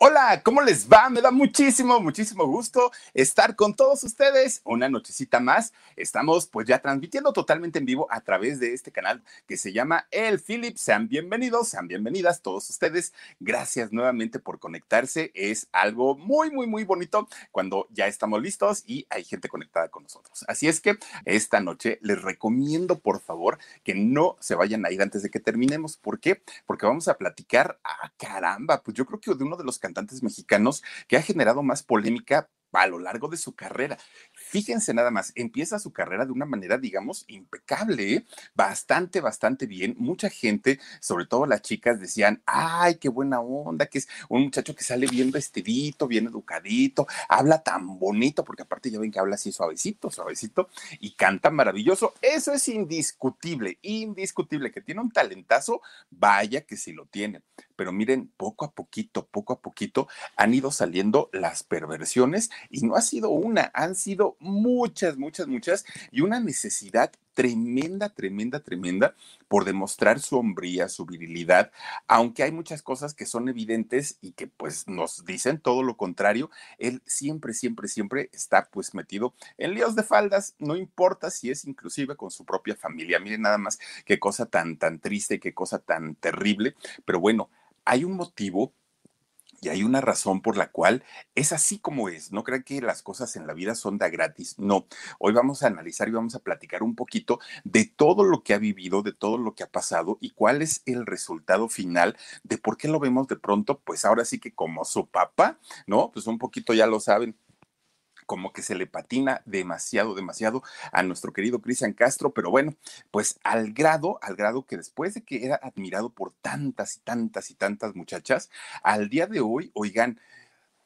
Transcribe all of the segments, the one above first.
Hola, ¿cómo les va? Me da muchísimo, muchísimo gusto estar con todos ustedes. Una nochecita más. Estamos pues ya transmitiendo totalmente en vivo a través de este canal que se llama El Philip. Sean bienvenidos, sean bienvenidas todos ustedes. Gracias nuevamente por conectarse. Es algo muy, muy, muy bonito cuando ya estamos listos y hay gente conectada con nosotros. Así es que esta noche les recomiendo por favor que no se vayan a ir antes de que terminemos. ¿Por qué? Porque vamos a platicar, ah, caramba, pues yo creo que de uno de los cantantes mexicanos que ha generado más polémica a lo largo de su carrera. Fíjense nada más, empieza su carrera de una manera, digamos, impecable, ¿eh? bastante, bastante bien. Mucha gente, sobre todo las chicas, decían, ay, qué buena onda, que es un muchacho que sale bien vestidito, bien educadito, habla tan bonito, porque aparte ya ven que habla así suavecito, suavecito, y canta maravilloso. Eso es indiscutible, indiscutible, que tiene un talentazo, vaya que sí lo tiene. Pero miren, poco a poquito, poco a poquito han ido saliendo las perversiones y no ha sido una, han sido muchas, muchas, muchas y una necesidad tremenda, tremenda, tremenda por demostrar su hombría, su virilidad, aunque hay muchas cosas que son evidentes y que pues nos dicen todo lo contrario, él siempre, siempre, siempre está pues metido en líos de faldas, no importa si es inclusive con su propia familia, miren nada más qué cosa tan, tan triste, qué cosa tan terrible, pero bueno, hay un motivo y hay una razón por la cual es así como es. No crean que las cosas en la vida son de gratis. No. Hoy vamos a analizar y vamos a platicar un poquito de todo lo que ha vivido, de todo lo que ha pasado y cuál es el resultado final de por qué lo vemos de pronto, pues ahora sí que como su papá, ¿no? Pues un poquito ya lo saben como que se le patina demasiado, demasiado a nuestro querido Cristian Castro, pero bueno, pues al grado, al grado que después de que era admirado por tantas y tantas y tantas muchachas, al día de hoy, oigan,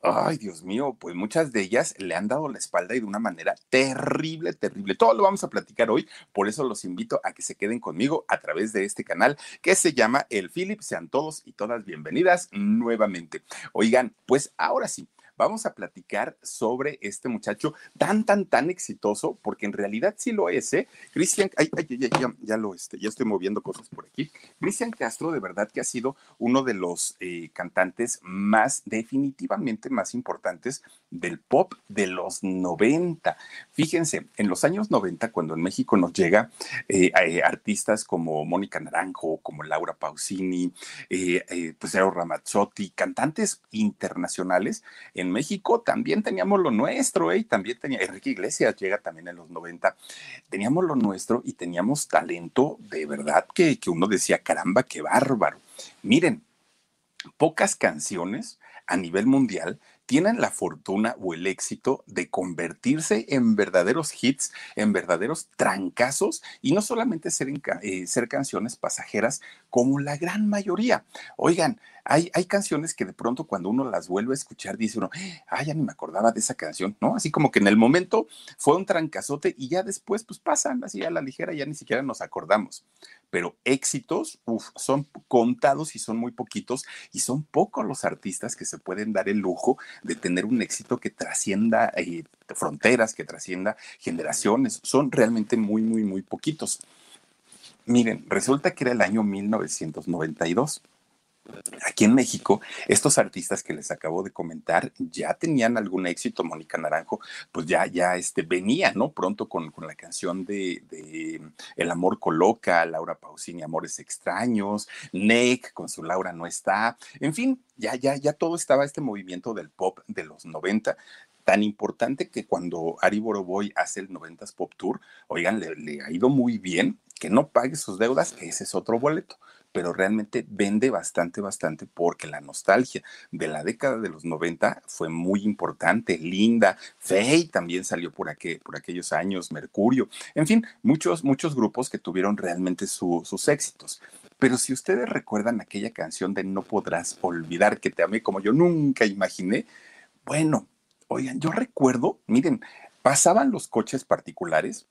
Ay, Dios mío, pues muchas de ellas le han dado la espalda y de una manera terrible, terrible. Todo lo vamos a platicar hoy, por eso los invito a que se queden conmigo a través de este canal que se llama El Philip. Sean todos y todas bienvenidas nuevamente. Oigan, pues ahora sí, vamos a platicar sobre este muchacho tan, tan, tan exitoso, porque en realidad sí lo es, ¿eh? Cristian, ay, ay, ay, ya, ya, lo, este, ya estoy moviendo cosas por aquí. Cristian Castro, de verdad que ha sido uno de los eh, cantantes más, definitivamente más importantes del pop de los 90. Fíjense, en los años 90, cuando en México nos llega eh, eh, artistas como Mónica Naranjo, como Laura Pausini, pues Eero Ramazzotti, cantantes internacionales, en México también teníamos lo nuestro, ¿eh? También tenía, Enrique Iglesias llega también en los 90, teníamos lo nuestro y teníamos talento de verdad que, que uno decía, caramba, qué bárbaro. Miren, pocas canciones a nivel mundial tienen la fortuna o el éxito de convertirse en verdaderos hits, en verdaderos trancazos y no solamente ser, eh, ser canciones pasajeras como la gran mayoría. Oigan, hay, hay, canciones que de pronto cuando uno las vuelve a escuchar dice uno, ay, ya ni me acordaba de esa canción, ¿no? Así como que en el momento fue un trancazote y ya después pues pasan así a la ligera, ya ni siquiera nos acordamos. Pero éxitos, son contados y son muy poquitos y son pocos los artistas que se pueden dar el lujo de tener un éxito que trascienda eh, fronteras, que trascienda generaciones. Son realmente muy, muy, muy poquitos. Miren, resulta que era el año 1992 Aquí en México, estos artistas que les acabo de comentar ya tenían algún éxito. Mónica Naranjo, pues ya, ya este, venía, ¿no? Pronto con, con la canción de, de, El amor coloca, Laura Pausini, Amores extraños, Nick con su Laura no está. En fin, ya, ya, ya todo estaba este movimiento del pop de los 90 tan importante que cuando Ari Boroboy hace el 90s Pop Tour, oigan, le, le, ha ido muy bien, que no pague sus deudas, ese es otro boleto pero realmente vende bastante, bastante porque la nostalgia de la década de los 90 fue muy importante. Linda, Faye también salió por, aquel, por aquellos años, Mercurio, en fin, muchos, muchos grupos que tuvieron realmente su, sus éxitos. Pero si ustedes recuerdan aquella canción de No podrás olvidar que te amé como yo nunca imaginé, bueno, oigan, yo recuerdo, miren, pasaban los coches particulares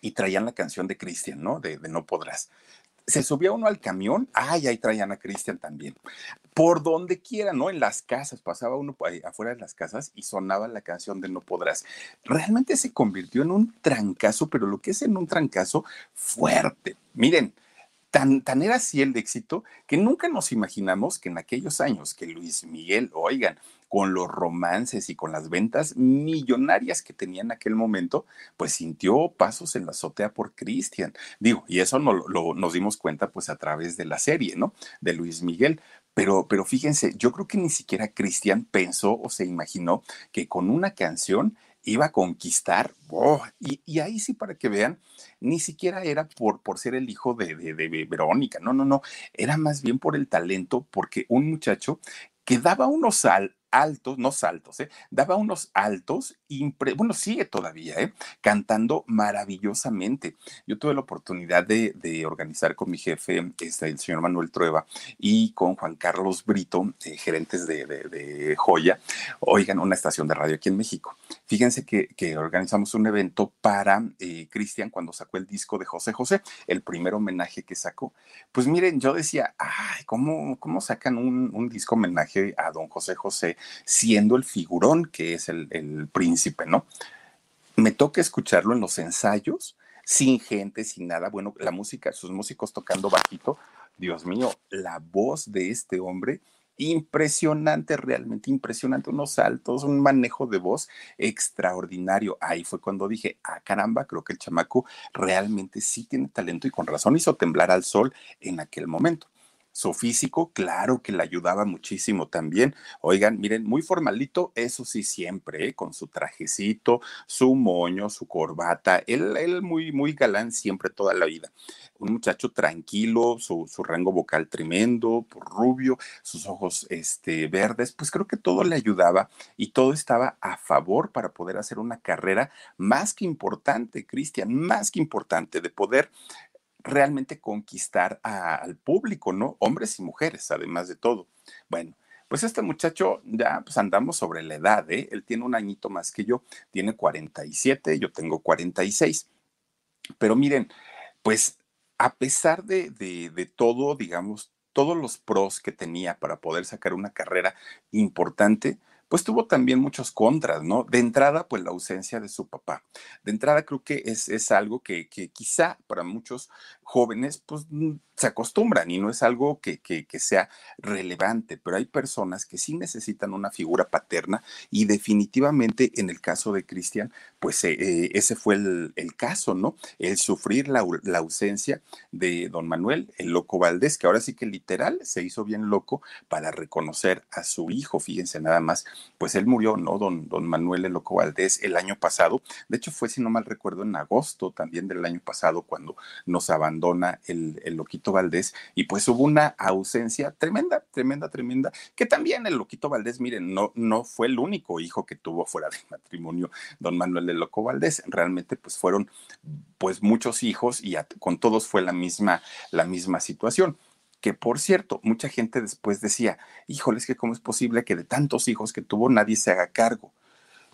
y traían la canción de Cristian, ¿no? De, No Podrás se subía uno al camión, ay, ahí traían a Cristian también. Por donde quiera, ¿no? En las casas, pasaba uno afuera de las casas y sonaba la canción de No Podrás. Realmente se convirtió en un trancazo, pero lo que es en un trancazo fuerte. Miren, Tan, tan, era así el éxito que nunca nos imaginamos que en aquellos años que Luis Miguel, oigan, con los romances y con las ventas millonarias que tenía en aquel momento, pues sintió pasos en la azotea por Cristian. Digo, y eso no, lo, nos dimos cuenta pues a través de la serie, ¿no? De Luis Miguel. Pero, pero fíjense, yo creo que ni siquiera Cristian pensó o se imaginó que con una canción iba a conquistar, oh, y, y, ahí sí para que vean, ni siquiera era por, por ser el hijo de, de, Verónica, no, no, no, era más bien por el talento, porque un muchacho que daba unos altos, no saltos, ¿eh? daba unos altos, bueno, sigue todavía, ¿eh? cantando maravillosamente. Yo tuve la oportunidad de, de organizar con mi jefe, este, el señor Manuel Trueba, y con Juan Carlos Brito, eh, gerentes de, de, de, Joya, oigan, una estación de radio aquí en México. Fíjense que, organizamos un evento para eh, Cristian cuando sacó el disco de José José, el primer homenaje que sacó. Pues miren, yo decía, ay, ¿cómo, cómo sacan un, un disco homenaje a don José José? siendo el figurón que es el, el príncipe, ¿no? Me toca escucharlo en los ensayos, sin gente, sin nada. Bueno, la música, sus músicos tocando bajito. Dios mío, la voz de este hombre impresionante, realmente impresionante, unos saltos, un manejo de voz extraordinario. Ahí fue cuando dije, ah, caramba, creo que el chamaco realmente sí tiene talento y con razón hizo temblar al sol en aquel momento. Su físico, claro que le ayudaba muchísimo también. Oigan, miren, muy formalito, eso sí, siempre, ¿eh? con su trajecito, su moño, su corbata. Él, él muy, muy galán siempre, toda la vida. Un muchacho tranquilo, su, su rango vocal tremendo, rubio, sus ojos este, verdes, pues creo que todo le ayudaba y todo estaba a favor para poder hacer una carrera más que importante, Cristian, más que importante, de poder realmente conquistar al público, ¿no? Hombres y mujeres, además de todo. Bueno, pues este muchacho ya pues andamos sobre la edad, ¿eh? Él tiene un añito más que yo, tiene 47, yo tengo 46. Pero miren, pues a pesar de, de todo, digamos, todos los pros que tenía para poder sacar una carrera importante, pues tuvo también muchos contras, ¿no? De entrada, pues la ausencia de su papá. De entrada creo que es, es algo que, que, quizá para muchos jóvenes, pues se acostumbran y no es algo que, que, que, sea relevante, pero hay personas que sí necesitan una figura paterna y definitivamente en el caso de Cristian, pues eh, eh, ese fue el, el, caso, ¿no? El sufrir la, la, ausencia de don Manuel, el loco Valdés, que ahora sí que literal se hizo bien loco para reconocer a su hijo, fíjense nada más, pues él murió, ¿no? Don, don Manuel el loco Valdés el año pasado, de hecho fue, si no mal recuerdo, en agosto también del año pasado cuando nos abandona el, el loquito Valdés. Y pues hubo una ausencia tremenda, tremenda, tremenda, que también el Loquito Valdés, miren, no, no fue el único hijo que tuvo fuera de matrimonio don Manuel de Loco Valdés, realmente pues fueron pues muchos hijos y con todos fue la misma, la misma situación que por cierto, mucha gente después decía, híjoles, que cómo es posible que de tantos hijos que tuvo nadie se haga cargo.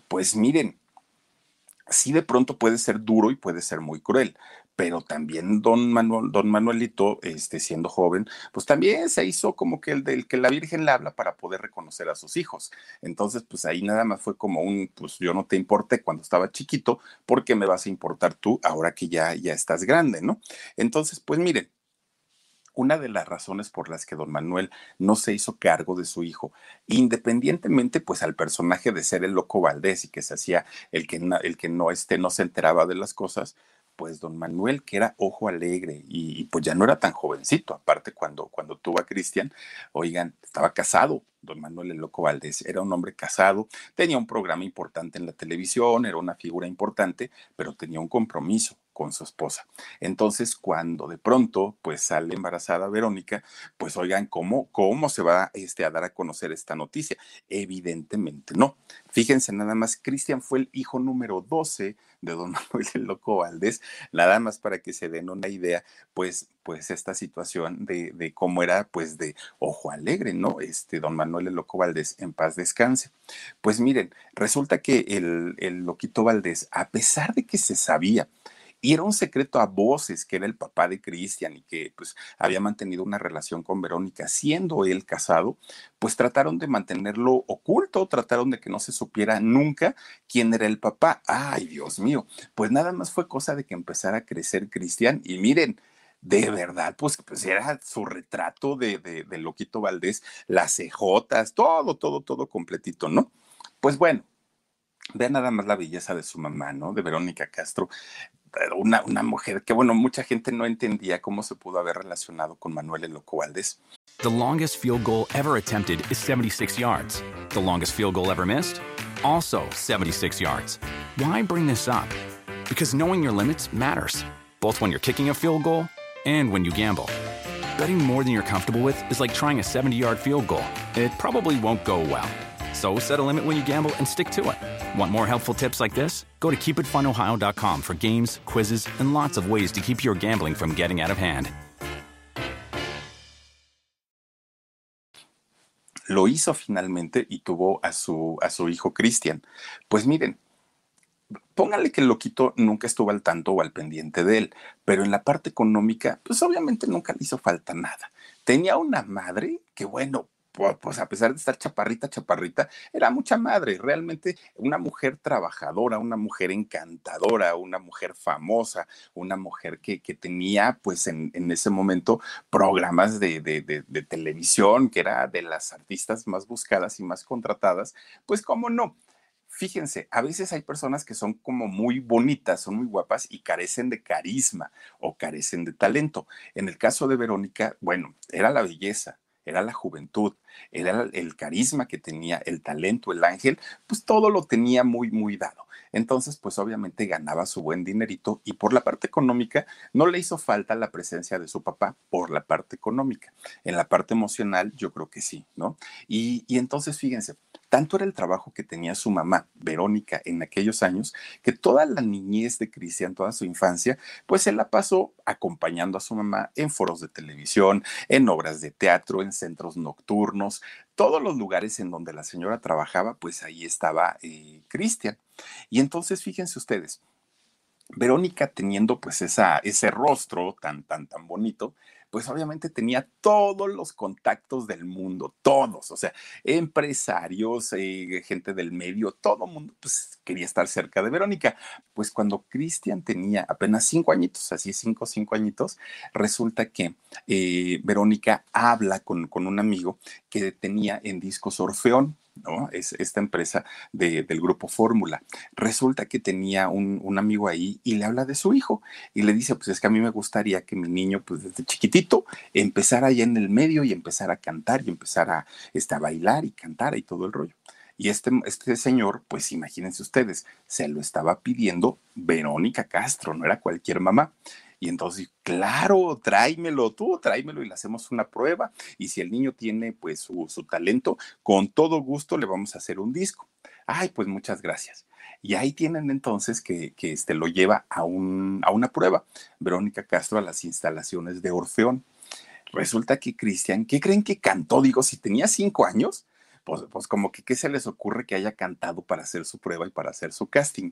Pues miren, sí de pronto puede ser duro y puede ser muy cruel, pero también don Manuel, don Manuelito, este, siendo joven, pues también se hizo como que el del que la Virgen le habla para poder reconocer a sus hijos. Entonces, pues ahí nada más fue como un, pues yo no te importé cuando estaba chiquito, porque me vas a importar tú ahora que ya, ya estás grande, ¿no? Entonces, pues miren, una de las razones por las que don Manuel no se hizo cargo de su hijo, independientemente pues al personaje de ser el loco Valdés y que se hacía el que, el que no, este, no se enteraba de las cosas, pues don Manuel, que era ojo alegre y, pues ya no era tan jovencito, aparte cuando, cuando tuvo a Cristian, oigan, estaba casado, don Manuel el Loco Valdés, era un hombre casado, tenía un programa importante en la televisión, era una figura importante, pero tenía un compromiso con su esposa. Entonces, cuando de pronto, pues sale embarazada Verónica, pues oigan, ¿cómo, cómo se va este, a dar a conocer esta noticia? Evidentemente no. Fíjense nada más, Cristian fue el hijo número 12 de don Manuel el Loco Valdés, nada más para que se den una idea, pues, pues esta situación de, de cómo era, pues, de ojo alegre, ¿no? Este, don Manuel el Loco Valdés, en paz descanse. Pues miren, resulta que el, el Loquito Valdés, a pesar de que se sabía, y era un secreto a voces que era el papá de Cristian y que pues había mantenido una relación con Verónica siendo él casado, pues trataron de mantenerlo oculto, trataron de que no se supiera nunca quién era el papá. Ay, Dios mío, pues nada más fue cosa de que empezara a crecer Cristian y miren, de verdad, pues, pues era su retrato de, de, de Loquito Valdés, las cejotas, todo, todo, todo completito, ¿no? Pues bueno, Vean nada más la belleza de su mamá, ¿no? De Verónica Castro Eh, una, una mujer que, bueno, mucha gente no entendía cómo se pudo haber relacionado con Manuel El Loco Valdés. The longest field goal ever attempted is 76 yards. The longest field goal ever missed? Also 76 yards. Why bring this up? Because knowing your limits matters, both when you're kicking a field goal and when you gamble. Betting more than you're comfortable with is like trying a 70 yard field goal. It probably won't go well. So set a limit when you gamble and stick to it. Want more helpful tips like this? Go to keepitfunohio.com for games, quizzes, and lots of ways to keep your gambling from getting out of hand. Lo hizo finalmente y tuvo a su, a su hijo Cristian. Pues miren, póngale que el loquito nunca estuvo al tanto o al pendiente de él, pero en la parte económica, pues obviamente nunca le hizo falta nada. Tenía una madre que, bueno, pues a pesar de estar chaparrita, chaparrita, era mucha madre, realmente una mujer trabajadora, una mujer encantadora, una mujer famosa, una mujer que, que tenía pues en, en, ese momento programas de, de, de, de, televisión, que era de las artistas más buscadas y más contratadas, pues cómo no. Fíjense, a veces hay personas que son como muy bonitas, son muy guapas y carecen de carisma o carecen de talento. En el caso de Verónica, bueno, era la belleza, era la juventud, era el carisma que tenía, el talento, el ángel, pues todo lo tenía muy, muy dado. Entonces, pues obviamente ganaba su buen dinerito y por la parte económica no le hizo falta la presencia de su papá por la parte económica. En la parte emocional, yo creo que sí, ¿no? Y, y entonces, fíjense, tanto era el trabajo que tenía su mamá, Verónica, en aquellos años, que toda la niñez de Cristian, toda su infancia, pues él la pasó acompañando a su mamá en foros de televisión, en obras de teatro, en centros nocturnos, todos los lugares en donde la señora trabajaba, pues ahí estaba eh, Cristian. Y entonces, fíjense ustedes, Verónica teniendo pues esa, ese rostro tan, tan, tan bonito, pues obviamente tenía todos los contactos del mundo, todos, o sea, empresarios, eh, gente del medio, todo mundo pues quería estar cerca de Verónica. Pues cuando Cristian tenía apenas cinco añitos, así cinco, cinco añitos, resulta que eh, Verónica habla con, con un amigo que tenía en discos Orfeón, ¿no? Es esta empresa de, del grupo Fórmula. Resulta que tenía un, un, amigo ahí y le habla de su hijo y le dice, pues es que a mí me gustaría que mi niño, pues desde chiquitito, empezara allá en el medio y empezara a cantar y empezara este, a bailar y cantar y todo el rollo. Y este, este señor, pues imagínense ustedes, se lo estaba pidiendo Verónica Castro, no era cualquier mamá. Y entonces, claro, tráemelo tú, tráemelo y le hacemos una prueba. Y si el niño tiene pues su, su talento, con todo gusto le vamos a hacer un disco. Ay, pues muchas gracias. Y ahí tienen entonces que, que este, lo lleva a, un, a una prueba. Verónica Castro a las instalaciones de Orfeón. Resulta que Cristian, ¿qué creen que cantó? Digo, si tenía cinco años, pues, pues, como que qué se les ocurre que haya cantado para hacer su prueba y para hacer su casting.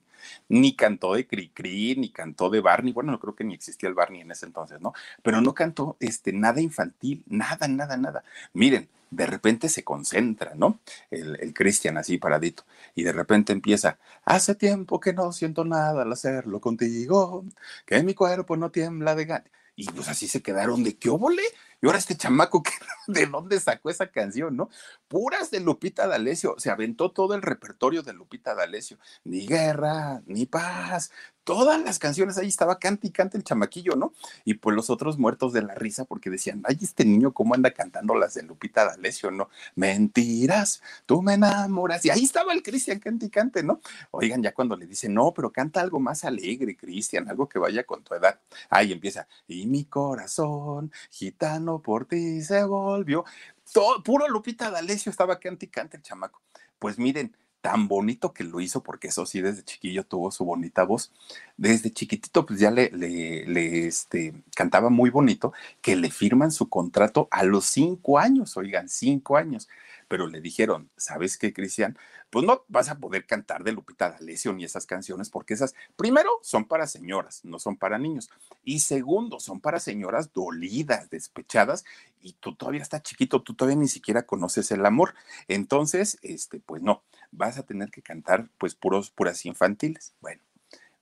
Ni cantó de Cricri, ni cantó de Barney, bueno, no creo que ni existía el Barney en ese entonces, ¿no? Pero no cantó este, nada infantil, nada, nada, nada. Miren, de repente se concentra, ¿no? El, el Cristian así paradito. Y de repente empieza, hace tiempo que no siento nada al hacerlo contigo, que mi cuerpo no tiembla de ganas. Y pues así se quedaron de qué óvole Y ahora este chamaco, ¿de dónde sacó esa canción, no? Puras de Lupita D'Alessio, se aventó todo el repertorio de Lupita D'Alessio. Ni guerra, ni paz, todas las canciones ahí estaba cante y cante el chamaquillo, ¿no? Y pues los otros muertos de la risa porque decían, ay, este niño cómo anda cantando las de Lupita D'Alessio, ¿no? Mentiras, tú me enamoras. Y ahí estaba el Cristian cante y cante, ¿no? Oigan, ya cuando le dicen, no, pero canta algo más alegre, Cristian, algo que vaya con tu edad. Ahí empieza, y mi corazón, gitano por ti se volvió. Todo, puro Lupita D'Alessio estaba cante y cante el chamaco. Pues miren, tan bonito que lo hizo, porque eso sí, desde chiquillo tuvo su bonita voz. Desde chiquitito, pues ya le, le, este, cantaba muy bonito, que le firman su contrato a los cinco años, oigan, cinco años. Pero le dijeron, ¿sabes qué, Cristian? Pues no vas a poder cantar de Lupita D'Alessio ni esas canciones, porque esas, primero, son para señoras, no son para niños. Y segundo, son para señoras dolidas, despechadas, y tú todavía estás chiquito, tú todavía ni siquiera conoces el amor. Entonces, este, pues no vas a tener que cantar pues puros, puras infantiles. Bueno,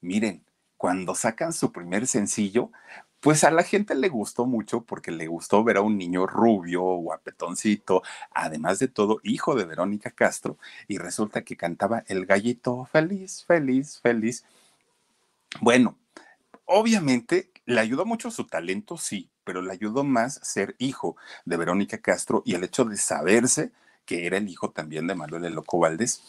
miren, cuando sacan su primer sencillo, pues a la gente le gustó mucho porque le gustó ver a un niño rubio, guapetoncito, además de todo, hijo de Verónica Castro, y resulta que cantaba el gallito feliz, feliz, feliz. Bueno, obviamente le ayudó mucho su talento, sí, pero le ayudó más ser hijo de Verónica Castro y el hecho de saberse que era el hijo también de Manuel el Loco Valdés,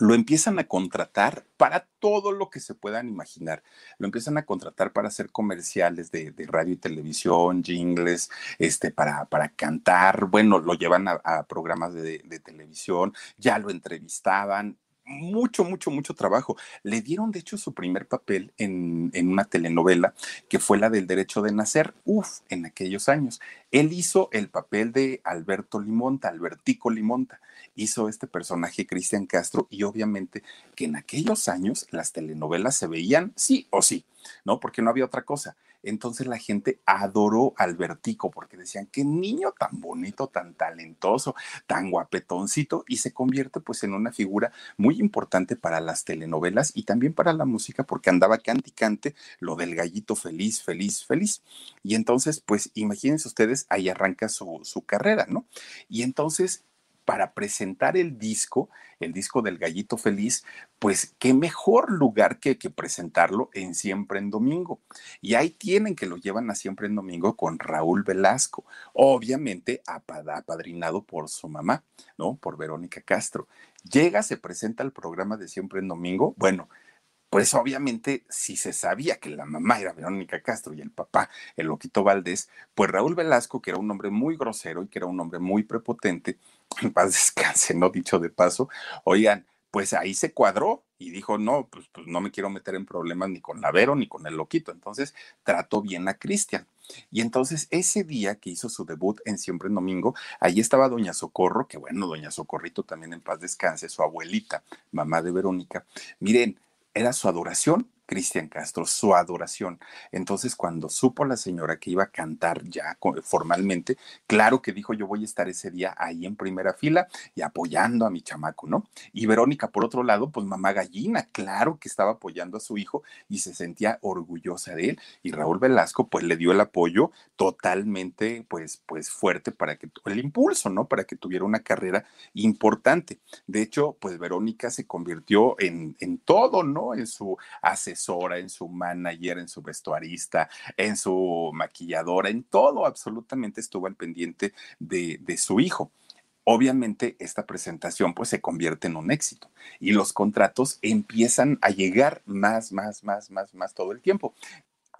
lo empiezan a contratar para todo lo que se puedan imaginar. Lo empiezan a contratar para hacer comerciales de, radio y televisión, jingles, este, para, para cantar. Bueno, lo llevan a, programas de, de, televisión, ya lo entrevistaban mucho, mucho, mucho trabajo. Le dieron, de hecho, su primer papel en, una telenovela que fue la del derecho de nacer, uf, en aquellos años. Él hizo el papel de Alberto Limonta, Albertico Limonta. Hizo este personaje Cristian Castro y obviamente que en aquellos años las telenovelas se veían sí o sí, ¿no? Porque no había otra cosa. Entonces la gente adoró a Albertico porque decían, qué niño tan bonito, tan talentoso, tan guapetoncito y se convierte pues en una figura muy importante para las telenovelas y también para la música porque andaba cante y cante lo del gallito feliz, feliz, feliz. Y entonces pues imagínense ustedes, ahí arranca su, su carrera, ¿no? Y entonces para presentar el disco, el disco del Gallito Feliz, pues qué mejor lugar que, que, presentarlo en Siempre en Domingo. Y ahí tienen que lo llevan a Siempre en Domingo con Raúl Velasco, obviamente apadrinado por su mamá, ¿no? Por Verónica Castro. Llega, se presenta al programa de Siempre en Domingo. Bueno, pues obviamente si se sabía que la mamá era Verónica Castro y el papá el Loquito Valdés, pues Raúl Velasco, que era un hombre muy grosero y que era un hombre muy prepotente, en paz descanse, no dicho de paso, oigan, pues ahí se cuadró y dijo, no, pues, pues, no me quiero meter en problemas ni con la Vero ni con el Loquito, entonces trató bien a Cristian. Y entonces ese día que hizo su debut en Siempre en Domingo, ahí estaba Doña Socorro, que bueno, Doña Socorrito también en paz descanse, su abuelita, mamá de Verónica. Miren, era su adoración Cristian Castro, su adoración. Entonces, cuando supo la señora que iba a cantar ya formalmente, claro que dijo, yo voy a estar ese día ahí en primera fila y apoyando a mi chamaco, ¿no? Y Verónica, por otro lado, pues mamá gallina, claro que estaba apoyando a su hijo y se sentía orgullosa de él. Y Raúl Velasco, pues le dio el apoyo totalmente, pues, pues fuerte para que, el impulso, ¿no? Para que tuviera una carrera importante. De hecho, pues Verónica se convirtió en, en todo, ¿no? En su asesor en su manager, en su vestuarista, en su maquilladora, en todo absolutamente estuvo al pendiente de, de su hijo obviamente esta presentación pues se convierte en un éxito y los contratos empiezan a llegar más, más, más, más, más todo el tiempo.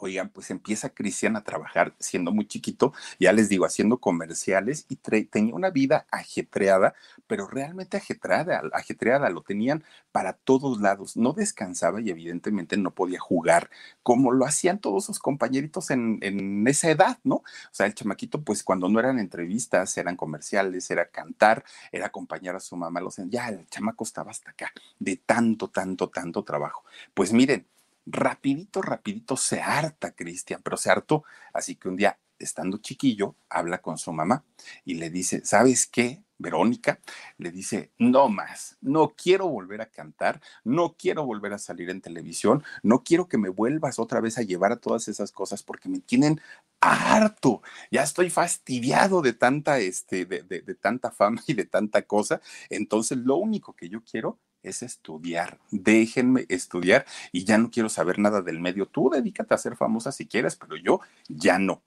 Oigan, pues empieza Cristian a trabajar siendo muy chiquito, ya les digo, haciendo comerciales y tenía una vida ajetreada, pero realmente ajetreada, ajetreada, lo tenían para todos lados, no descansaba y evidentemente no podía jugar como lo hacían todos sus compañeritos en, en esa edad, ¿no? O sea, el chamaquito, pues cuando no eran entrevistas, eran comerciales, era cantar, era acompañar a su mamá, los, ya el chamaco estaba hasta acá, de tanto, tanto, tanto trabajo. Pues miren, rapidito, rapidito se harta Cristian, pero se hartó, así que un día estando chiquillo, habla con su mamá y le dice, ¿sabes qué? Verónica le dice, no más, no quiero volver a cantar, no quiero volver a salir en televisión, no quiero que me vuelvas otra vez a llevar a todas esas cosas porque me tienen harto, ya estoy fastidiado de tanta, este, de, de tanta fama y de tanta cosa, entonces lo único que yo quiero es estudiar. Déjenme estudiar y ya no quiero saber nada del medio. Tú dedícate a ser famosa si quieres, pero yo ya no.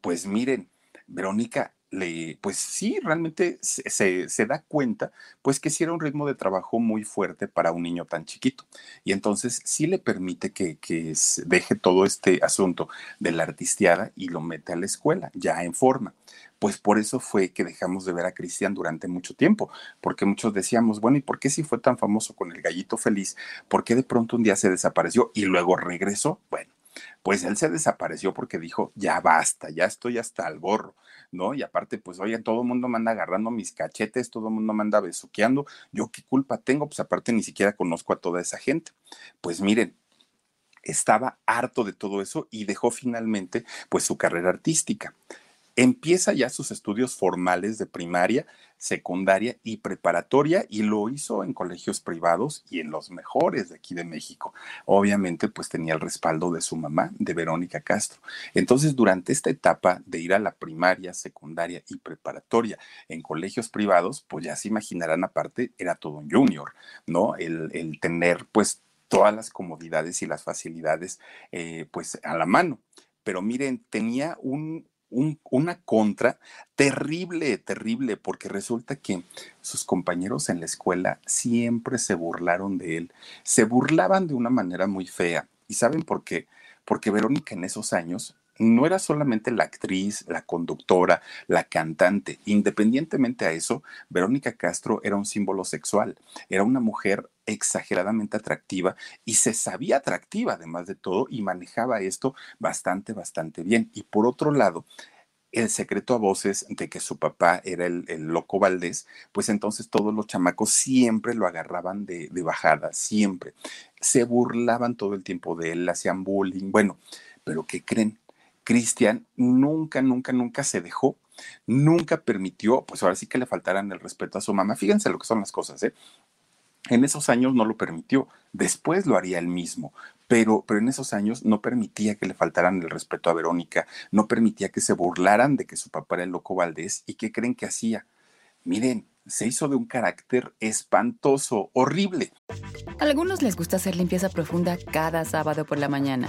Pues miren, Verónica pues sí, realmente se, se, da cuenta, pues que sí era un ritmo de trabajo muy fuerte para un niño tan chiquito. Y entonces sí le permite que, que deje todo este asunto de la artisteada y lo mete a la escuela, ya en forma pues por eso fue que dejamos de ver a Cristian durante mucho tiempo, porque muchos decíamos, bueno, ¿y por qué si fue tan famoso con el gallito feliz? ¿Por qué de pronto un día se desapareció y luego regresó? Bueno, pues él se desapareció porque dijo, ya basta, ya estoy hasta el gorro, ¿no? Y aparte, pues, oye, todo el mundo me anda agarrando mis cachetes, todo el mundo me anda besuqueando, yo qué culpa tengo, pues aparte ni siquiera conozco a toda esa gente. Pues miren, estaba harto de todo eso y dejó finalmente, pues, su carrera artística empieza ya sus estudios formales de primaria, secundaria y preparatoria y lo hizo en colegios privados y en los mejores de aquí de México. Obviamente pues tenía el respaldo de su mamá, de Verónica Castro. Entonces durante esta etapa de ir a la primaria, secundaria y preparatoria en colegios privados, pues ya se imaginarán aparte, era todo un junior, ¿no? El, tener pues todas las comodidades y las facilidades eh, pues a la mano. Pero miren, tenía un, una contra terrible, terrible, porque resulta que sus compañeros en la escuela siempre se burlaron de él, se burlaban de una manera muy fea. ¿Y saben por qué? Porque Verónica en esos años no era solamente la actriz, la conductora, la cantante. Independientemente a eso, Verónica Castro era un símbolo sexual. Era una mujer exageradamente atractiva y se sabía atractiva además de todo y manejaba esto bastante, bastante bien. Y por otro lado, el secreto a voces de que su papá era el, loco Valdés, pues entonces todos los chamacos siempre lo agarraban de, de bajada, siempre. Se burlaban todo el tiempo de él, hacían bullying. Bueno, pero ¿qué creen? Cristian nunca, nunca, nunca se dejó, nunca permitió, pues ahora sí que le faltaran el respeto a su mamá. Fíjense lo que son las cosas, ¿eh? En esos años no lo permitió, después lo haría él mismo, pero, pero en esos años no permitía que le faltaran el respeto a Verónica, no permitía que se burlaran de que su papá era el loco Valdés y qué creen que hacía. Miren, se hizo de un carácter espantoso, horrible. A algunos les gusta hacer limpieza profunda cada sábado por la mañana.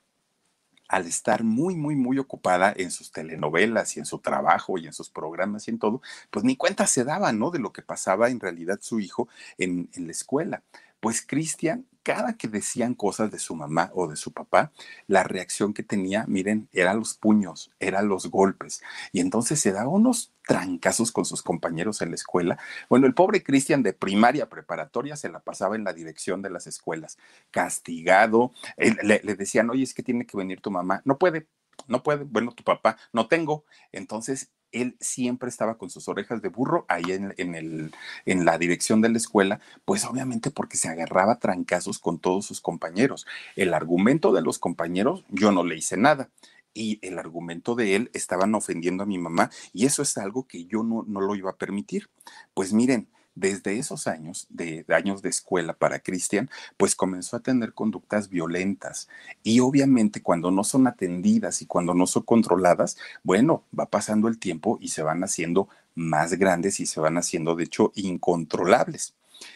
al estar muy, muy, muy ocupada en sus telenovelas y en su trabajo y en sus programas y en todo, pues ni cuenta se daba, ¿no? De lo que pasaba en realidad su hijo en, en la escuela. Pues Cristian cada que decían cosas de su mamá o de su papá, la reacción que tenía, miren, eran los puños, eran los golpes. Y entonces se daba unos trancazos con sus compañeros en la escuela. Bueno, el pobre Cristian de primaria preparatoria se la pasaba en la dirección de las escuelas, castigado. le, le decían, oye, es que tiene que venir tu mamá. No puede, no puede. Bueno, tu papá, no tengo. Entonces él siempre estaba con sus orejas de burro ahí en, el, en la dirección de la escuela, pues obviamente porque se agarraba trancazos con todos sus compañeros. El argumento de los compañeros, yo no le hice nada. Y el argumento de él estaban ofendiendo a mi mamá y eso es algo que yo no, no lo iba a permitir. Pues miren, desde esos años, de, años de escuela para Cristian, pues comenzó a tener conductas violentas. Y obviamente cuando no son atendidas y cuando no son controladas, bueno, va pasando el tiempo y se van haciendo más grandes y se van haciendo, de hecho, incontrolables.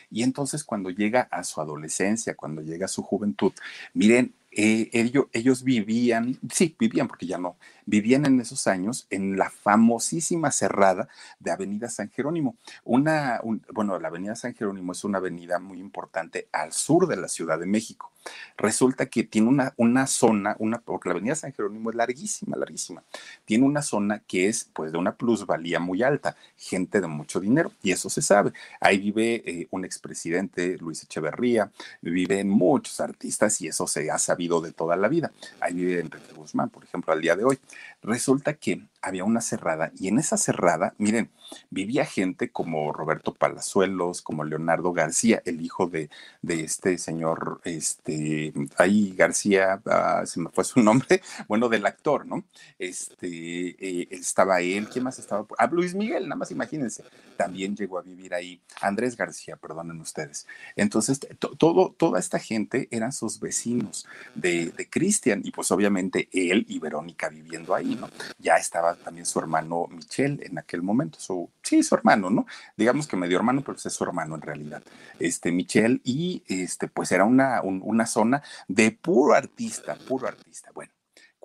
Y entonces cuando llega a su adolescencia, cuando llega a su juventud, miren, eh, ellos, ellos vivían, sí, vivían porque ya no, vivían en esos años en la famosísima cerrada de Avenida San Jerónimo. Una, bueno, la Avenida San Jerónimo es una avenida muy importante al sur de la Ciudad de México. Resulta que tiene una, una zona, una, porque la Avenida San Jerónimo es larguísima, larguísima. Tiene una zona que es pues de una plusvalía muy alta, gente de mucho dinero, y eso se sabe. Ahí vive eh, un expresidente, Luis Echeverría, viven muchos artistas y eso se ha sabido de toda la vida. Ahí vive Enrique Guzmán, por ejemplo, al día de hoy. Resulta que había una cerrada y en esa cerrada, miren, vivía gente como Roberto Palazuelos, como Leonardo García, el hijo de, de este señor, este, ahí García, ah, se me fue su nombre, bueno, del actor, ¿no? Este, eh, estaba él, ¿quién más estaba? Ah, Luis Miguel, nada más imagínense, también llegó a vivir ahí, Andrés García, perdonen ustedes. Entonces, todo, toda esta gente eran sus vecinos de, de Cristian y pues obviamente él y Verónica viviendo ahí, Ya estaba también su hermano Michel en aquel momento, su, sí, su hermano, ¿no? Digamos que medio hermano, pero es su hermano en realidad, este Michel, y este, pues era una, una zona de puro artista, puro artista. Bueno,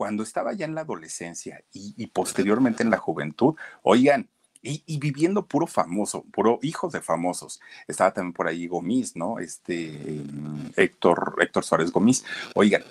cuando estaba ya en la adolescencia y, posteriormente en la juventud, oigan, y, viviendo puro famoso, puro hijos de famosos. Estaba también por ahí Gomis, ¿no? Este mm, Héctor, Héctor Suárez Gomis. Oigan,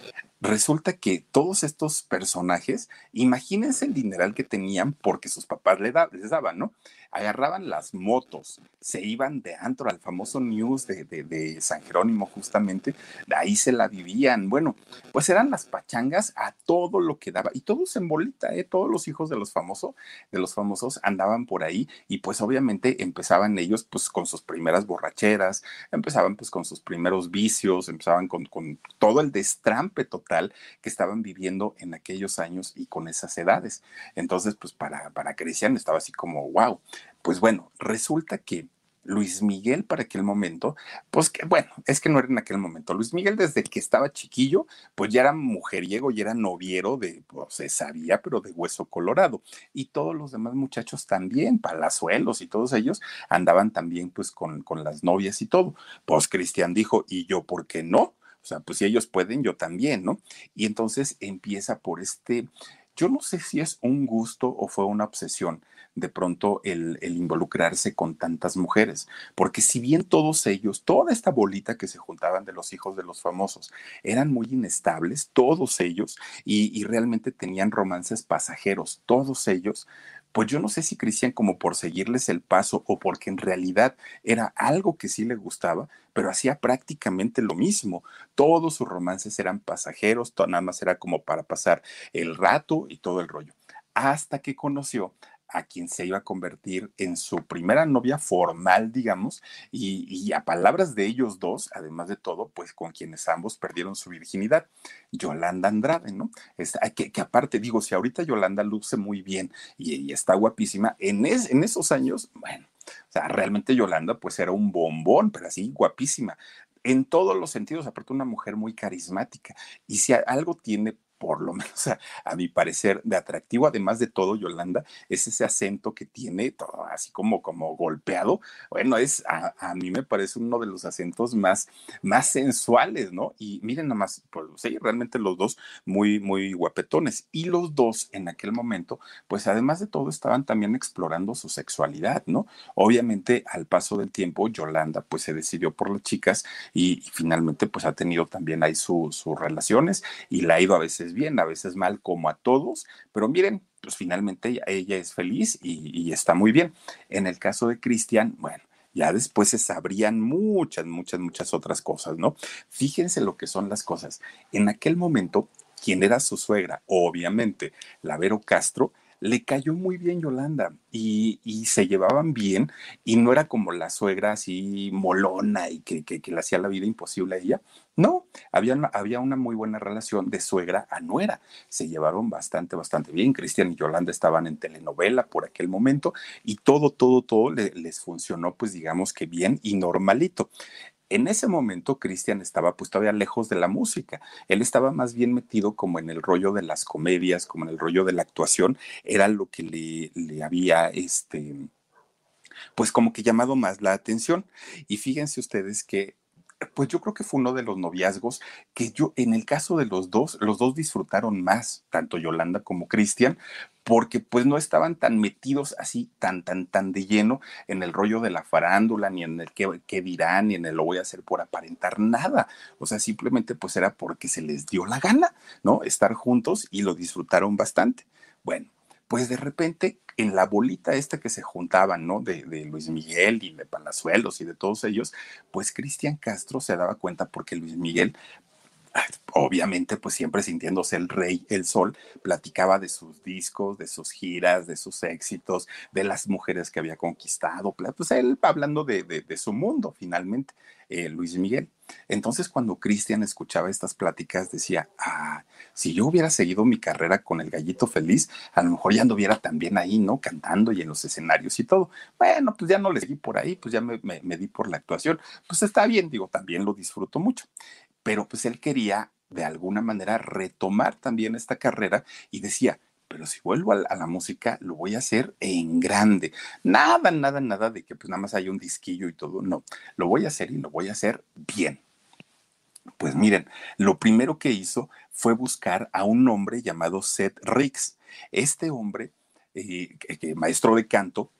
resulta que todos estos personajes, imagínense el dineral que tenían porque sus papás les, daban, ¿no? Agarraban las motos, se iban de antro al famoso news de, San Jerónimo justamente, de ahí se la vivían. Bueno, pues eran las pachangas a todo lo que daba y todos en bolita, ¿eh? todos los hijos de los famosos, de los famosos andaban por ahí y pues obviamente empezaban ellos pues con sus primeras borracheras, empezaban pues con sus primeros vicios, empezaban con, con todo el destrampe total que estaban viviendo en aquellos años y con esas edades. Entonces pues para, para Cristian estaba así como, wow, pues bueno, resulta que Luis Miguel para aquel momento, pues que bueno, es que no era en aquel momento. Luis Miguel desde que estaba chiquillo, pues ya era mujeriego y era noviero de, pues se sabía, pero de hueso colorado. Y todos los demás muchachos también, palazuelos y todos ellos andaban también pues con, con las novias y todo. Pues Cristian dijo, ¿y yo por qué no? O sea, pues si ellos pueden, yo también, ¿no? Y entonces empieza por este, yo no sé si es un gusto o fue una obsesión de pronto el, involucrarse con tantas mujeres, porque si bien todos ellos, toda esta bolita que se juntaban de los hijos de los famosos, eran muy inestables, todos ellos, y, y realmente tenían romances pasajeros, todos ellos, pues yo no sé si Cristian como por seguirles el paso o porque en realidad era algo que sí le gustaba, pero hacía prácticamente lo mismo. Todos sus romances eran pasajeros, nada más era como para pasar el rato y todo el rollo. Hasta que conoció a quien se iba a convertir en su primera novia formal, digamos, y, a palabras de ellos dos, además de todo, pues con quienes ambos perdieron su virginidad, Yolanda Andrade, ¿no? Es, que, que, aparte, digo, si ahorita Yolanda luce muy bien y, está guapísima, en, en esos años, bueno, o sea, realmente Yolanda pues era un bombón, pero así guapísima en todos los sentidos, aparte una mujer muy carismática. Y si algo tiene por lo menos a, mi parecer, de atractivo, además de todo, Yolanda, es ese acento que tiene, todo así como, como golpeado. Bueno, es a, mí me parece uno de los acentos más, más sensuales, ¿no? Y miren nada más, pues sí, realmente los dos muy, muy guapetones. Y los dos en aquel momento, pues además de todo, estaban también explorando su sexualidad, ¿no? Obviamente, al paso del tiempo, Yolanda pues se decidió por las chicas y, finalmente pues ha tenido también ahí sus relaciones y la ha ido a veces bien, a veces mal, como a todos, pero miren, pues finalmente ella, es feliz y, está muy bien. En el caso de Cristian, bueno, ya después se sabrían muchas, muchas, muchas otras cosas, ¿no? Fíjense lo que son las cosas. En aquel momento, quien era su suegra, obviamente, la Vero Castro, le cayó muy bien Yolanda y, se llevaban bien y no era como la suegra así molona y que, que, le hacía la vida imposible a ella. No, había había una muy buena relación de suegra a nuera. Se llevaron bastante, bastante bien. Cristian y Yolanda estaban en telenovela por aquel momento y todo, todo, todo les funcionó pues digamos que bien y normalito. En ese momento, Cristian estaba pues todavía lejos de la música. Él estaba más bien metido como en el rollo de las comedias, como en el rollo de la actuación. Era lo que le, le había, este, pues como que llamado más la atención. Y fíjense ustedes que pues yo creo que fue uno de los noviazgos que yo, en el caso de los dos, los dos disfrutaron más, tanto Yolanda como Cristian, porque pues no estaban tan metidos así, tan, tan, tan de lleno en el rollo de la farándula, ni en el qué, dirán, ni en el lo voy a hacer por aparentar nada. O sea, simplemente pues era porque se les dio la gana, ¿no? Estar juntos y lo disfrutaron bastante. Bueno, pues de repente en la bolita esta que se juntaban, ¿no? De, Luis Miguel y de Palazuelos y de todos ellos, pues Cristian Castro se daba cuenta porque Luis Miguel obviamente pues siempre sintiéndose el rey, el sol, platicaba de sus discos, de sus giras, de sus éxitos, de las mujeres que había conquistado, pues él hablando de, de, su mundo finalmente, eh, Luis Miguel. Entonces cuando Cristian escuchaba estas pláticas decía, ah, si yo hubiera seguido mi carrera con el gallito feliz, a lo mejor ya anduviera también ahí, ¿no? Cantando y en los escenarios y todo. Bueno, pues ya no le seguí por ahí, pues ya me, me di por la actuación. Pues está bien, digo, también lo disfruto mucho pero pues él quería de alguna manera retomar también esta carrera y decía, pero si vuelvo a, la música, lo voy a hacer en grande. Nada, nada, nada de que pues nada más haya un disquillo y todo, no, lo voy a hacer y lo voy a hacer bien. Pues miren, lo primero que hizo fue buscar a un hombre llamado Seth Riggs. Este hombre, eh, maestro de canto,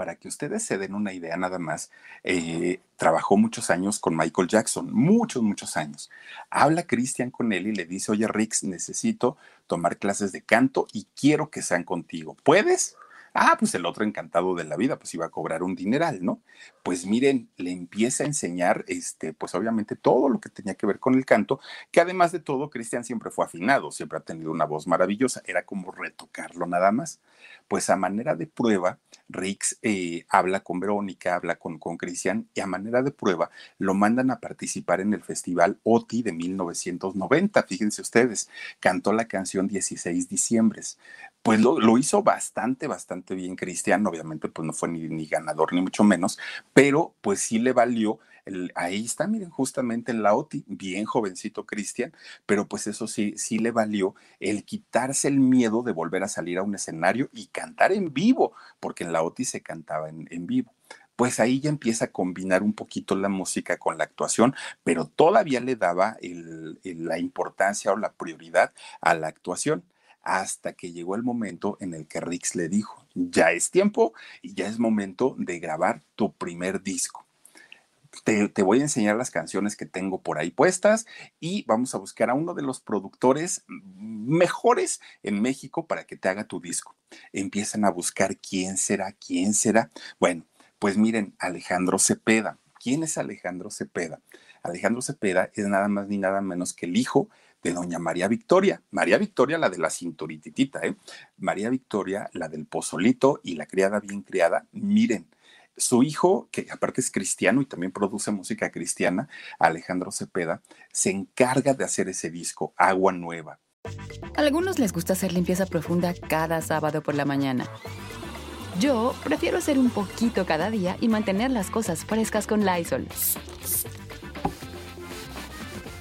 para que ustedes se den una idea nada más, eh, trabajó muchos años con Michael Jackson, muchos, muchos años. Habla Christian con él y le dice, oye Rix, necesito tomar clases de canto y quiero que sean contigo. ¿Puedes? Ah, pues el otro encantado de la vida, pues iba a cobrar un dineral, ¿no? Pues miren, le empieza a enseñar, este, pues obviamente todo lo que tenía que ver con el canto, que además de todo, Cristian siempre fue afinado, siempre ha tenido una voz maravillosa, era como retocarlo nada más. Pues a manera de prueba, Rix eh, habla con Verónica, habla con, Cristian, y a manera de prueba lo mandan a participar en el festival OTI de 1990, fíjense ustedes, cantó la canción 16 diciembres pues lo, hizo bastante, bastante bien Cristian. Obviamente, pues no fue ni, ganador, ni mucho menos, pero pues sí le valió. El, ahí está, miren, justamente en la OTI, bien jovencito Cristian, pero pues eso sí, sí le valió el quitarse el miedo de volver a salir a un escenario y cantar en vivo, porque en la OTI se cantaba en, vivo pues ahí ya empieza a combinar un poquito la música con la actuación, pero todavía le daba la importancia o la prioridad a la actuación hasta que llegó el momento en el que Rix le dijo, ya es tiempo y ya es momento de grabar tu primer disco. Te, voy a enseñar las canciones que tengo por ahí puestas y vamos a buscar a uno de los productores mejores en México para que te haga tu disco. Empiezan a buscar quién será, quién será. Bueno, pues miren, Alejandro Cepeda. ¿Quién es Alejandro Cepeda? Alejandro Cepeda es nada más ni nada menos que el hijo de doña María Victoria. María Victoria, la de la cinturititita, ¿eh? María Victoria, la del pozolito y la criada bien criada. Miren, su hijo, que aparte es cristiano y también produce música cristiana, Alejandro Cepeda, se encarga de hacer ese disco, Agua Nueva. A algunos les gusta hacer limpieza profunda cada sábado por la mañana. Yo prefiero hacer un poquito cada día y mantener las cosas frescas con Lysol.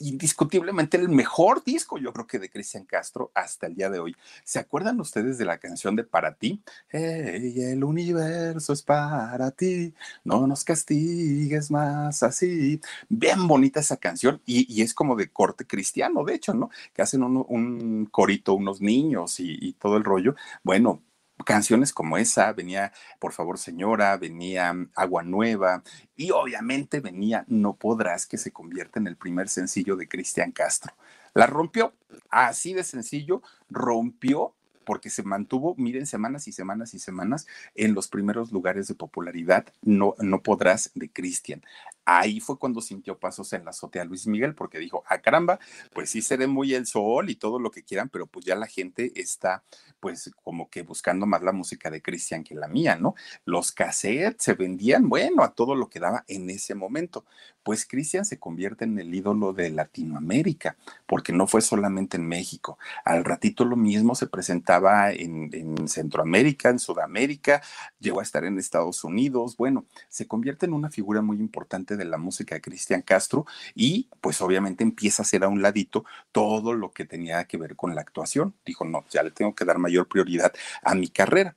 Indiscutiblemente el mejor disco, yo creo que de Cristian Castro hasta el día de hoy. ¿Se acuerdan ustedes de la canción de Para ti? el universo es para ti, no nos castigues más así. Bien bonita esa canción y, es como de corte cristiano, de hecho, ¿no? Que hacen un, corito unos niños y todo el rollo. Bueno, canciones como esa, venía Por favor señora, venía Agua Nueva y obviamente venía No podrás que se convierte en el primer sencillo de Cristian Castro. La rompió, así de sencillo, rompió porque se mantuvo, miren, semanas y semanas y semanas en los primeros lugares de popularidad, no, no podrás de Cristian. Ahí fue cuando sintió pasos en la azotea Luis Miguel, porque dijo, ah, caramba, pues sí seré muy el sol y todo lo que quieran, pero pues ya la gente está pues como que buscando más la música de Cristian que la mía, ¿no? Los cassettes se vendían, bueno, a todo lo que daba en ese momento. Pues Cristian se convierte en el ídolo de Latinoamérica, porque no fue solamente en México. Al ratito lo mismo se presenta estaba en, en, Centroamérica, en Sudamérica, llegó a estar en Estados Unidos. Bueno, se convierte en una figura muy importante de la música de Cristian Castro y pues obviamente empieza a hacer a un ladito todo lo que tenía que ver con la actuación. Dijo, no, ya le tengo que dar mayor prioridad a mi carrera.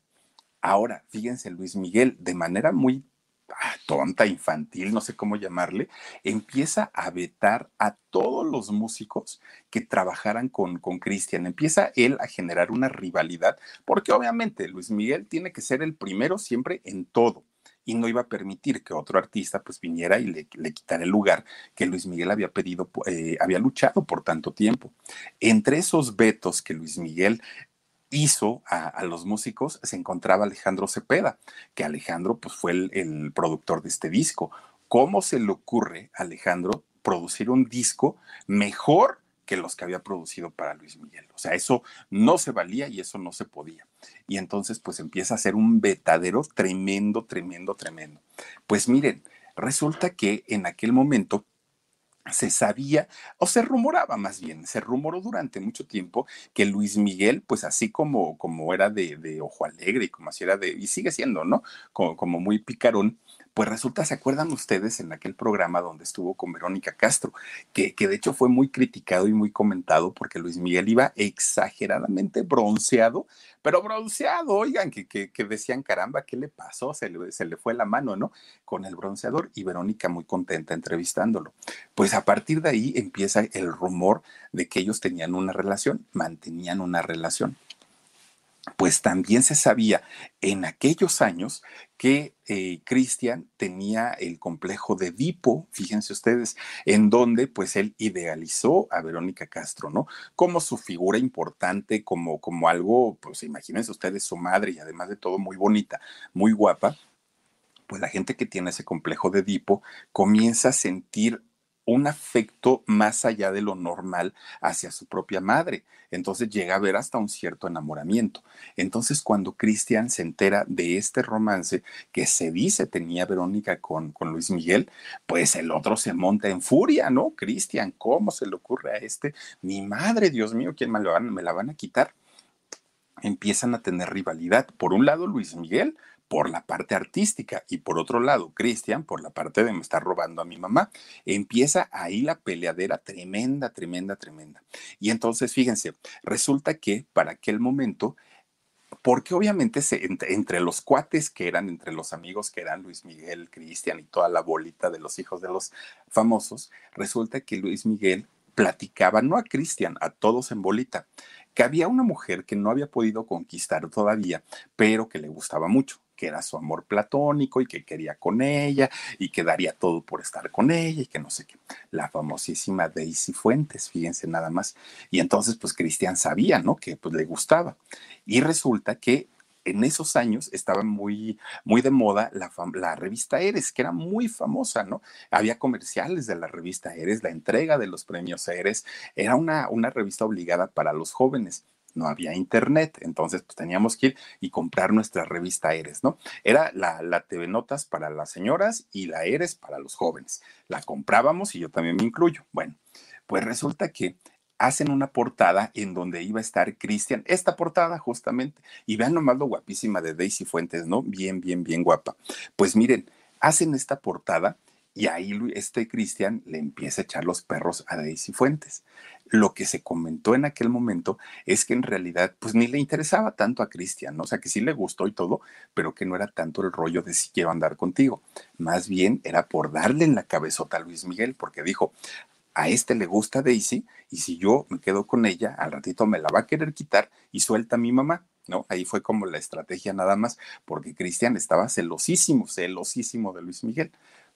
Ahora, fíjense, Luis Miguel, de manera muy ah, tonta, infantil, no sé cómo llamarle, empieza a vetar a todos los músicos que trabajaran con Cristian. empieza él a generar una rivalidad, porque obviamente Luis Miguel tiene que ser el primero siempre en todo y no iba a permitir que otro artista pues viniera y le, quitara el lugar que Luis Miguel había pedido, eh, había luchado por tanto tiempo. Entre esos vetos que Luis Miguel hizo a, los músicos se encontraba Alejandro Cepeda, que Alejandro pues fue el, productor de este disco. ¿Cómo se le ocurre a Alejandro producir un disco mejor que los que había producido para Luis Miguel? O sea, eso no se valía y eso no se podía. Y entonces pues empieza a ser un vetadero tremendo, tremendo, tremendo. Pues miren, resulta que en aquel momento se sabía, o se rumoraba más bien, se rumoró durante mucho tiempo que Luis Miguel, pues así como, como era de, de ojo alegre y como así era de, y sigue siendo, ¿no? Como, como muy picarón, pues resulta, ¿se acuerdan ustedes en aquel programa donde estuvo con Verónica Castro? Que, que de hecho fue muy criticado y muy comentado porque Luis Miguel iba exageradamente bronceado, pero bronceado, oigan, que, que, que decían, caramba, ¿qué le pasó? Se le, se le fue la mano, ¿no? Con el bronceador y Verónica muy contenta entrevistándolo. Pues a partir de ahí empieza el rumor de que ellos tenían una relación, mantenían una relación pues también se sabía en aquellos años que eh, Cristian tenía el complejo de Edipo, fíjense ustedes, en donde pues él idealizó a Verónica Castro, ¿no? Como su figura importante, como, como algo, pues imagínense ustedes, su madre y además de todo muy bonita, muy guapa, pues la gente que tiene ese complejo de Edipo comienza a sentir un afecto más allá de lo normal hacia su propia madre. Entonces llega a ver hasta un cierto enamoramiento. Entonces cuando Cristian se entera de este romance que se dice tenía Verónica con, con Luis Miguel, pues el otro se monta en furia, ¿no? Cristian, ¿cómo se le ocurre a este? Mi madre, Dios mío, ¿quién me la van a quitar? Empiezan a tener rivalidad. Por un lado, Luis Miguel, por la parte artística y por otro lado, Cristian por la parte de me estar robando a mi mamá. Empieza ahí la peleadera tremenda, tremenda, tremenda. Y entonces, fíjense, resulta que para aquel momento porque obviamente se, entre, los cuates que eran, entre los amigos que eran Luis Miguel, Cristian y toda la bolita de los hijos de los famosos, resulta que Luis Miguel platicaba, no a Cristian, a todos en bolita, que había una mujer que no había podido conquistar todavía, pero que le gustaba mucho que era su amor platónico y que quería con ella y que daría todo por estar con ella y que no sé qué. La famosísima Daisy Fuentes, fíjense nada más. Y entonces, pues Cristian sabía, ¿no? Que pues le gustaba. Y resulta que en esos años estaba muy, muy de moda la, la, revista Eres, que era muy famosa, ¿no? Había comerciales de la revista Eres, la entrega de los premios Eres, era una, una revista obligada para los jóvenes no había internet, entonces pues teníamos que ir y comprar nuestra revista Eres, ¿no? Era la, la TV Notas para las señoras y la Eres para los jóvenes. La comprábamos y yo también me incluyo. Bueno, pues resulta que hacen una portada en donde iba a estar Cristian, esta portada justamente, y vean nomás lo guapísima de Daisy Fuentes, ¿no? Bien, bien, bien guapa. Pues miren, hacen esta portada y ahí este Cristian le empieza a echar los perros a Daisy Fuentes. Lo que se comentó en aquel momento es que en realidad pues ni le interesaba tanto a Cristian, o sea que sí le gustó y todo, pero que no era tanto el rollo de si quiero andar contigo. Más bien era por darle en la cabezota a Luis Miguel, porque dijo, a este le gusta Daisy y si yo me quedo con ella, al ratito me la va a querer quitar y suelta a mi mamá. ¿No? Ahí fue como la estrategia nada más, porque Cristian estaba celosísimo, celosísimo de Luis Miguel.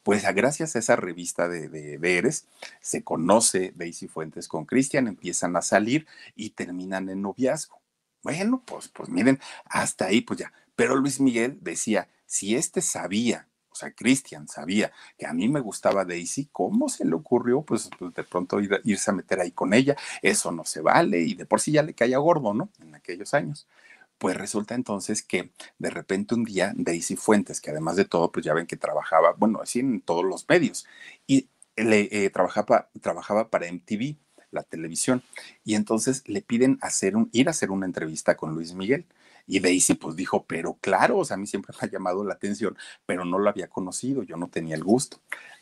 Pues gracias a esa revista de, de, Eres, se conoce Daisy Fuentes con Cristian, empiezan a salir y terminan en noviazgo. Bueno, pues, pues miren, hasta ahí pues ya. Pero Luis Miguel decía, si este sabía, o sea, Cristian sabía que a mí me gustaba Daisy, ¿cómo se le ocurrió pues, pues de pronto irse a meter ahí con ella? Eso no se vale y de por sí ya le caía gordo, ¿no? En aquellos años. Pues resulta entonces que de repente un día Daisy Fuentes, que además de todo, pues ya ven que trabajaba, bueno, así en todos los medios, y le eh, trabajaba, trabajaba para MTV. la televisión. Y entonces le piden hacer un, ir a hacer una entrevista con Luis Miguel. Y Daisy pues dijo, pero claro, o sea, a mí siempre me ha llamado la atención, pero no lo había conocido, yo no tenía el gusto.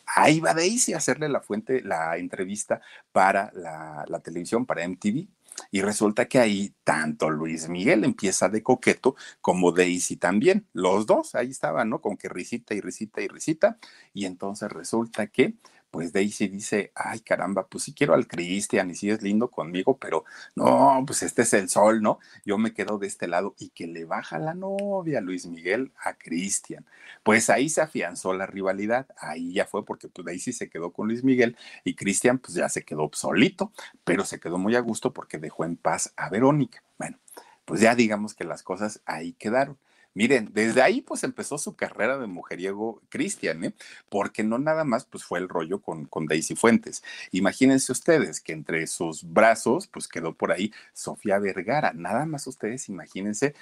Ahí va Daisy a hacerle la fuente, la entrevista para la, la televisión, para MTV. Y resulta que ahí tanto Luis Miguel empieza de coqueto como Daisy también. Los dos ahí estaban, ¿no? Con que risita y risita y risita. Y entonces resulta que pues Daisy dice, ay caramba, pues sí quiero al Cristian y sí es lindo conmigo, pero no, pues este es el sol, ¿no? Yo me quedo de este lado y que le baja la novia Luis Miguel a Cristian. Pues ahí se afianzó la rivalidad, ahí ya fue porque pues Daisy se quedó con Luis Miguel y Cristian pues ya se quedó solito, pero se quedó muy a gusto porque dejó en paz a Verónica. Bueno, pues ya digamos que las cosas ahí quedaron. Miren, desde ahí pues empezó su carrera de mujeriego Cristian, ¿eh? porque no nada más pues fue el rollo con, con Daisy Fuentes. Imagínense ustedes que entre sus brazos pues quedó por ahí Sofía Vergara. Nada más ustedes imagínense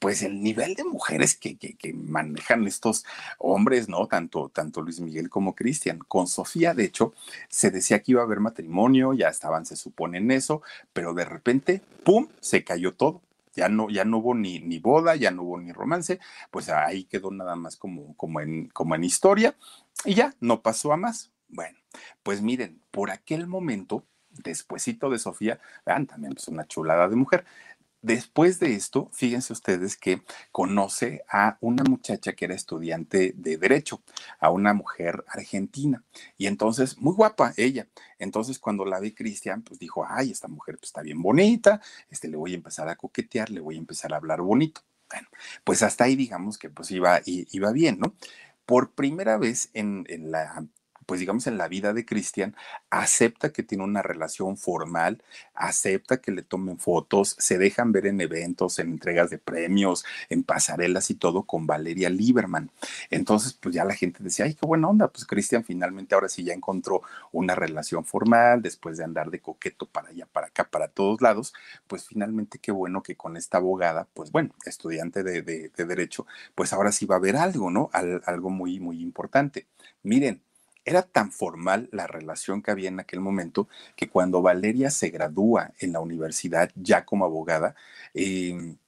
pues el nivel de mujeres que, que, que, manejan estos hombres, ¿no? Tanto, tanto Luis Miguel como Cristian. Con Sofía, de hecho, se decía que iba a haber matrimonio, ya estaban, se supone en eso, pero de repente, ¡pum!, se cayó todo ya no, ya no hubo ni, ni boda, ya no hubo ni romance, pues ahí quedó nada más como, como, en, como en historia y ya, no pasó a más. Bueno, pues miren, por aquel momento, despuesito de Sofía, vean, también pues una chulada de mujer, Después de esto, fíjense ustedes que conoce a una muchacha que era estudiante de derecho, a una mujer argentina. Y entonces, muy guapa ella. Entonces, cuando la ve Cristian, pues dijo, ay, esta mujer pues, está bien bonita, este, le voy a empezar a coquetear, le voy a empezar a hablar bonito. Bueno, pues hasta ahí digamos que pues iba, iba bien, ¿no? Por primera vez en, en la pues digamos, en la vida de Cristian, acepta que tiene una relación formal, acepta que le tomen fotos, se dejan ver en eventos, en entregas de premios, en pasarelas y todo con Valeria Lieberman. Entonces, pues ya la gente decía, ay, qué buena onda, pues Cristian finalmente ahora sí ya encontró una relación formal, después de andar de coqueto para allá, para acá, para todos lados, pues finalmente qué bueno que con esta abogada, pues bueno, estudiante de, de, de derecho, pues ahora sí va a haber algo, ¿no? Al, algo muy, muy importante. Miren, era tan formal la relación que había en aquel momento que cuando Valeria se gradúa en la universidad ya como abogada, em,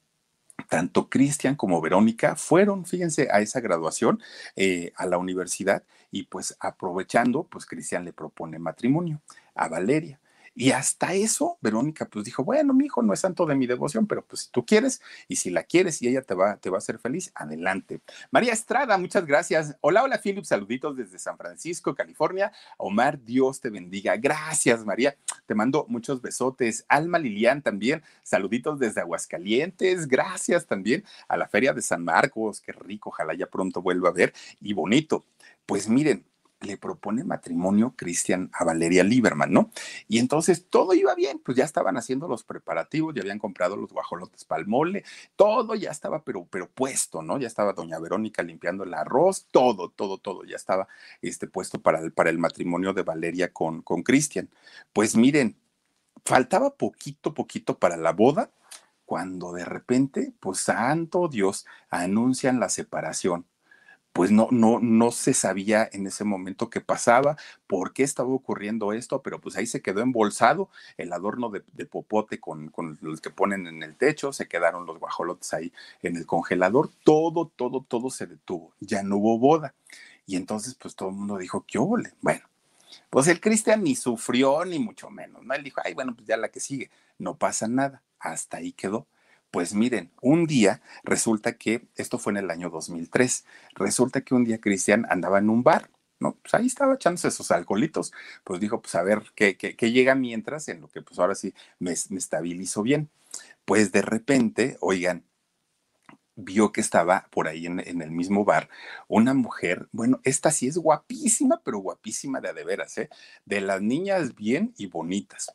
tanto Cristian como Verónica fueron, fíjense, a esa graduación eh, a la universidad y pues aprovechando, pues Cristian le propone matrimonio a Valeria. Y hasta eso, Verónica pues dijo, bueno, mi hijo no es santo de mi devoción, pero pues si tú quieres y si la quieres y ella te va, te va a hacer feliz, adelante. María Estrada, muchas gracias. Hola, hola, Philip, saluditos desde San Francisco, California. Omar, Dios te bendiga. Gracias, María. Te mando muchos besotes. Alma Lilian también, saluditos desde Aguascalientes. Gracias también a la Feria de San Marcos. Qué rico, ojalá ya pronto vuelva a ver. Y bonito. Pues miren, le propone matrimonio Cristian a Valeria Lieberman, ¿no? Y entonces todo iba bien, pues ya estaban haciendo los preparativos, ya habían comprado los guajolotes palmole, todo ya estaba, pero, pero puesto, ¿no? Ya estaba doña Verónica limpiando el arroz, todo, todo, todo, ya estaba este, puesto para el, para el matrimonio de Valeria con, con Cristian. Pues miren, faltaba poquito, poquito para la boda, cuando de repente, pues santo Dios, anuncian la separación pues no, no, no se sabía en ese momento qué pasaba, por qué estaba ocurriendo esto, pero pues ahí se quedó embolsado el adorno de, popote con, con, los que ponen en el techo, se quedaron los guajolotes ahí en el congelador, todo, todo, todo se detuvo, ya no hubo boda. Y entonces pues todo el mundo dijo, ¿qué ole? Bueno, pues el Cristian ni sufrió ni mucho menos, ¿no? Él dijo, ay, bueno, pues ya la que sigue, no pasa nada, hasta ahí quedó. Pues miren, un día resulta que, esto fue en el año 2003, resulta que un día Cristian andaba en un bar, ¿no? Pues ahí estaba echándose esos alcoholitos, pues dijo, pues a ver, ¿qué, qué, llega mientras? En lo que pues ahora sí me, me estabilizo bien. Pues de repente, oigan, vio que estaba por ahí en, en, el mismo bar una mujer, bueno, esta sí es guapísima, pero guapísima de a de veras, ¿eh? De las niñas bien y bonitas.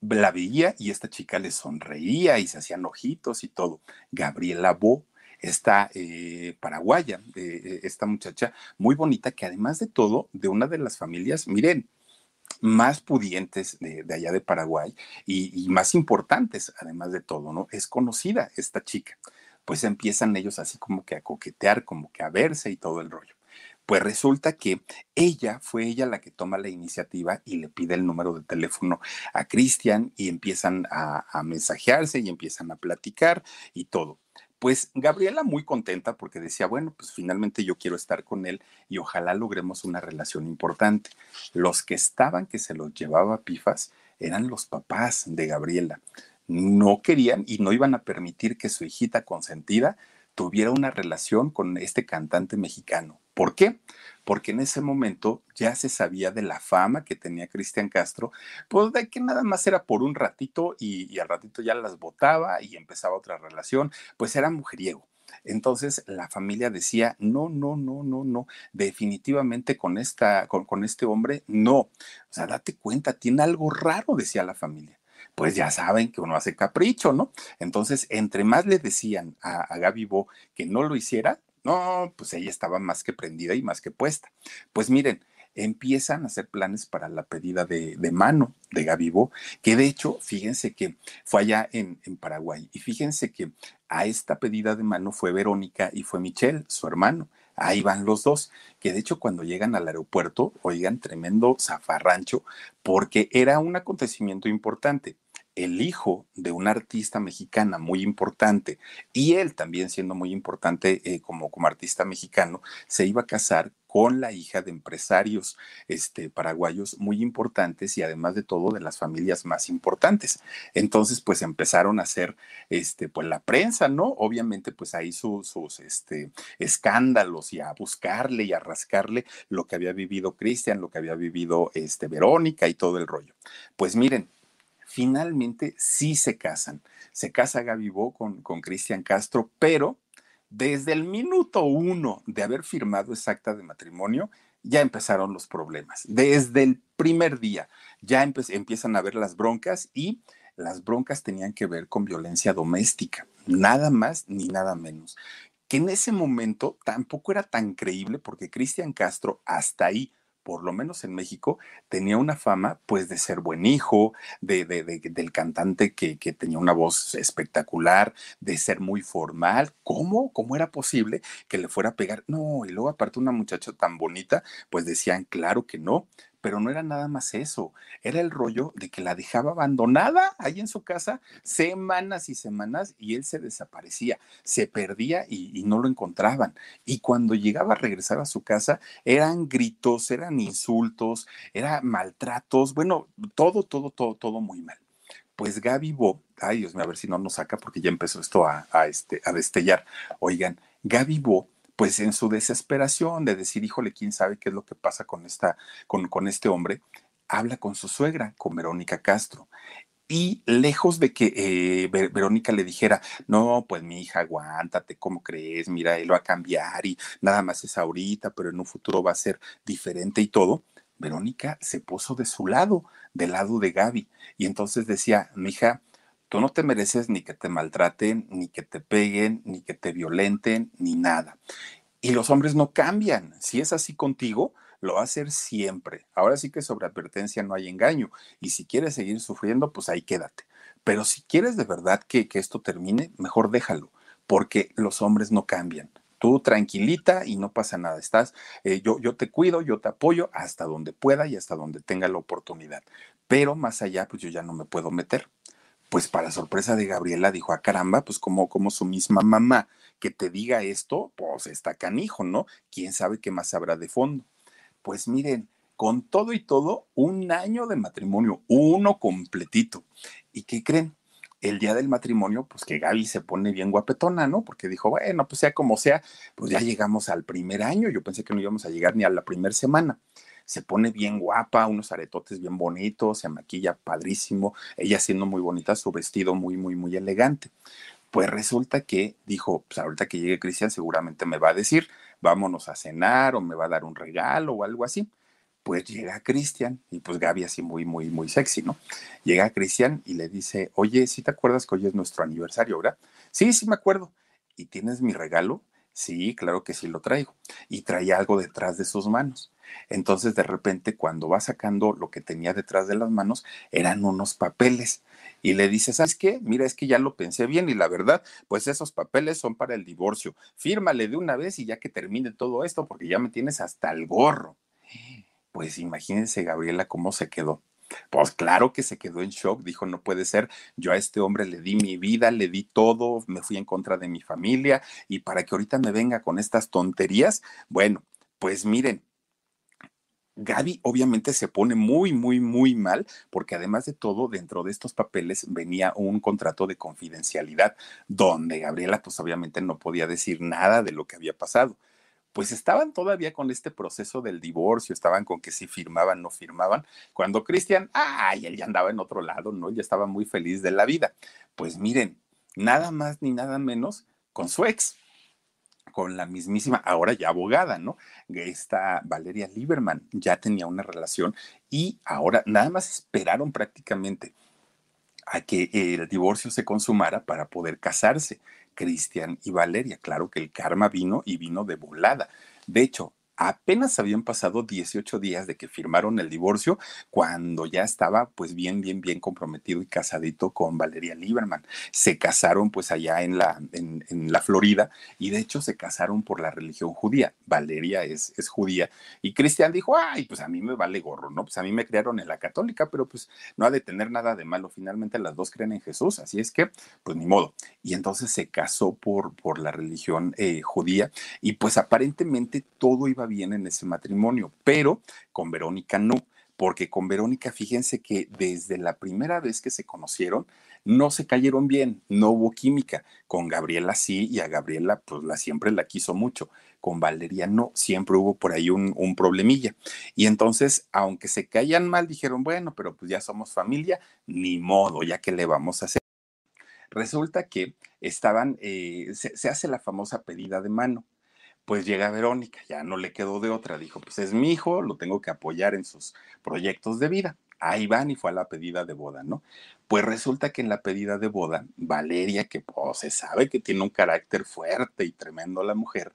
La veía y esta chica le sonreía y se hacían ojitos y todo. Gabriela Bo, esta eh, paraguaya, eh, esta muchacha muy bonita que además de todo, de una de las familias, miren, más pudientes de, allá de Paraguay y, y, más importantes, además de todo, ¿no? Es conocida esta chica. Pues empiezan ellos así como que a coquetear, como que a verse y todo el rollo. Pues resulta que ella fue ella la que toma la iniciativa y le pide el número de teléfono a Cristian y empiezan a, a mensajearse y empiezan a platicar y todo. Pues Gabriela muy contenta porque decía, bueno, pues finalmente yo quiero estar con él y ojalá logremos una relación importante. Los que estaban que se los llevaba pifas eran los papás de Gabriela. No querían y no iban a permitir que su hijita consentida tuviera una relación con este cantante mexicano. ¿Por qué? Porque en ese momento ya se sabía de la fama que tenía Cristian Castro, pues de que nada más era por un ratito y, al ratito ya las votaba y empezaba otra relación, pues era mujeriego. Entonces la familia decía, no, no, no, no, no, definitivamente con, esta, con este hombre, no. O sea, date cuenta, tiene algo raro, decía la familia pues ya saben que uno hace capricho, ¿no? Entonces, entre más le decían a, a Gaby Bo que no lo hiciera, no, pues ella estaba más que prendida y más que puesta. Pues miren, empiezan a hacer planes para la pedida de, mano de Gaby Bo, que de hecho, fíjense que fue allá en, en, Paraguay, y fíjense que a esta pedida de mano fue Verónica y fue Michelle, su hermano. Ahí van los dos, que de hecho cuando llegan al aeropuerto, oigan, tremendo zafarrancho, porque era un acontecimiento importante el hijo de una artista mexicana muy importante y él también siendo muy importante eh, como, como artista mexicano, se iba a casar con la hija de empresarios este, paraguayos muy importantes y además de todo de las familias más importantes. Entonces, pues empezaron a hacer, este, pues la prensa, ¿no? Obviamente, pues ahí sus, este, escándalos y a buscarle y a rascarle lo que había vivido Cristian, lo que había vivido este, Verónica y todo el rollo. Pues miren, finalmente sí se casan. Se casa Gaby Bo con Cristian Castro, pero desde el minuto uno de haber firmado esa acta de matrimonio, ya empezaron los problemas. Desde el primer día ya empiezan a ver las broncas y las broncas tenían que ver con violencia doméstica, nada más ni nada menos. Que en ese momento tampoco era tan creíble porque Cristian Castro hasta ahí por lo menos en México, tenía una fama pues de ser buen hijo, de, del cantante que, que, tenía una voz espectacular, de ser muy formal. ¿Cómo? ¿Cómo era posible que le fuera a pegar? No, y luego aparte una muchacha tan bonita, pues decían, claro que no pero no era nada más eso, era el rollo de que la dejaba abandonada ahí en su casa semanas y semanas y él se desaparecía, se perdía y, no lo encontraban. Y cuando llegaba a regresar a su casa, eran gritos, eran insultos, eran maltratos, bueno, todo, todo, todo, todo muy mal. Pues Gaby Bo, ay Dios mío, a ver si no nos saca porque ya empezó esto a, este, a destellar. Oigan, Gaby Bo pues en su desesperación de decir, híjole, quién sabe qué es lo que pasa con, esta, con, con este hombre, habla con su suegra, con Verónica Castro. Y lejos de que eh, Verónica le dijera, no, pues mi hija, aguántate, ¿cómo crees? Mira, él va a cambiar y nada más es ahorita, pero en un futuro va a ser diferente y todo. Verónica se puso de su lado, del lado de Gaby. Y entonces decía, mi hija, Tú no te mereces ni que te maltraten, ni que te peguen, ni que te violenten, ni nada. Y los hombres no cambian. Si es así contigo, lo va a hacer siempre. Ahora sí que sobre advertencia no hay engaño. Y si quieres seguir sufriendo, pues ahí quédate. Pero si quieres de verdad que, esto termine, mejor déjalo, porque los hombres no cambian. Tú tranquilita y no pasa nada. Estás, eh, yo, yo te cuido, yo te apoyo hasta donde pueda y hasta donde tenga la oportunidad. Pero más allá, pues yo ya no me puedo meter pues para sorpresa de Gabriela dijo, ah, caramba, pues como, como su misma mamá que te diga esto, pues está canijo, ¿no? ¿Quién sabe qué más habrá de fondo? Pues miren, con todo y todo, un año de matrimonio, uno completito. ¿Y qué creen? El día del matrimonio, pues que Gaby se pone bien guapetona, ¿no? Porque dijo, bueno, pues sea como sea, pues ya llegamos al primer año. Yo pensé que no íbamos a llegar ni a la primera semana se pone bien guapa, unos aretotes bien bonitos, se maquilla padrísimo, ella siendo muy bonita, su vestido muy, muy, muy elegante. Pues resulta que dijo, pues ahorita que llegue Cristian seguramente me va a decir, vámonos a cenar o me va a dar un regalo o algo así. pues llega Cristian y pues Gaby así muy, muy, muy sexy, ¿no? Llega Cristian y le dice, oye, ¿sí te acuerdas que hoy es nuestro aniversario, verdad? Sí, sí me acuerdo. ¿Y tienes mi regalo? Sí, claro que sí lo traigo. Y traía algo detrás de sus manos. Entonces, de repente, cuando va sacando lo que tenía detrás de las manos, eran unos papeles. Y le dice, ¿sabes qué? Mira, es que ya lo pensé bien y la verdad, pues esos papeles son para el divorcio. Fírmale de una vez y ya que termine todo esto, porque ya me tienes hasta el gorro. Pues imagínense, Gabriela, cómo se quedó. Pues claro que se quedó en shock, dijo, no puede ser, yo a este hombre le di mi vida, le di todo, me fui en contra de mi familia y para que ahorita me venga con estas tonterías, bueno, pues miren, Gaby obviamente se pone muy, muy, muy mal porque además de todo, dentro de estos papeles venía un contrato de confidencialidad donde Gabriela pues obviamente no podía decir nada de lo que había pasado. Pues estaban todavía con este proceso del divorcio, estaban con que si firmaban, no firmaban, cuando Cristian, ay, él ya andaba en otro lado, ¿no? Ya estaba muy feliz de la vida. Pues miren, nada más ni nada menos con su ex con la mismísima, ahora ya abogada, ¿no? Esta Valeria Lieberman ya tenía una relación y ahora nada más esperaron prácticamente a que el divorcio se consumara para poder casarse. Cristian y Valeria, claro que el karma vino y vino de volada. De hecho, apenas habían pasado 18 días de que firmaron el divorcio cuando ya estaba pues bien, bien, bien comprometido y casadito con Valeria Lieberman. Se casaron pues allá en la, en, la Florida y de hecho se casaron por la religión judía. Valeria es, es judía y Cristian dijo, ay, pues a mí me vale gorro, ¿no? Pues a mí me criaron en la católica, pero pues no ha de tener nada de malo. Finalmente las dos creen en Jesús, así es que pues ni modo. Y entonces se casó por, por la religión eh, judía y pues aparentemente todo iba bien en ese matrimonio, pero con Verónica no, porque con Verónica, fíjense que desde la primera vez que se conocieron, no se cayeron bien, no hubo química. Con Gabriela sí, y a Gabriela pues la siempre la quiso mucho. Con Valeria no, siempre hubo por ahí un, un problemilla. Y entonces, aunque se caían mal, dijeron, bueno, pero pues ya somos familia, ni modo, ya que le vamos a hacer. Resulta que estaban, eh, se hace la famosa pedida de mano pues llega Verónica, ya no le quedó de otra, dijo, pues es mi hijo, lo tengo que apoyar en sus proyectos de vida. Ahí van y fue a la pedida de boda, ¿no? Pues resulta que en la pedida de boda, Valeria, que pues, se sabe que tiene un carácter fuerte y tremendo la mujer,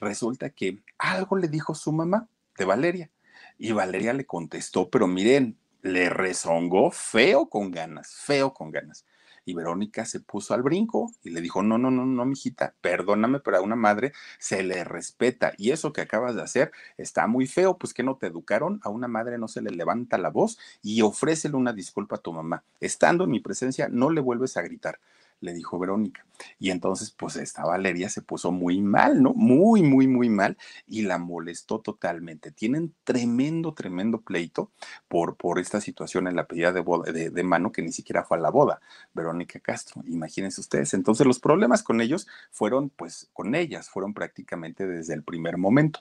resulta que algo le dijo su mamá de Valeria. Y Valeria le contestó, pero miren, le rezongó feo con ganas, feo con ganas. Y Verónica se puso al brinco y le dijo, no, no, no, no, mijita, perdóname, pero a una madre se le respeta. Y eso que acabas de hacer está muy feo, pues que no te educaron, a una madre no se le levanta la voz y ofrécele una disculpa a tu mamá. Estando en mi presencia, no le vuelves a gritar le dijo Verónica. Y entonces, pues esta Valeria se puso muy mal, ¿no? Muy, muy, muy mal y la molestó totalmente. Tienen tremendo, tremendo pleito por, por esta situación en la pedida de, boda, de, mano que ni siquiera fue a la boda, Verónica Castro. Imagínense ustedes. Entonces, los problemas con ellos fueron, pues, con ellas, fueron prácticamente desde el primer momento.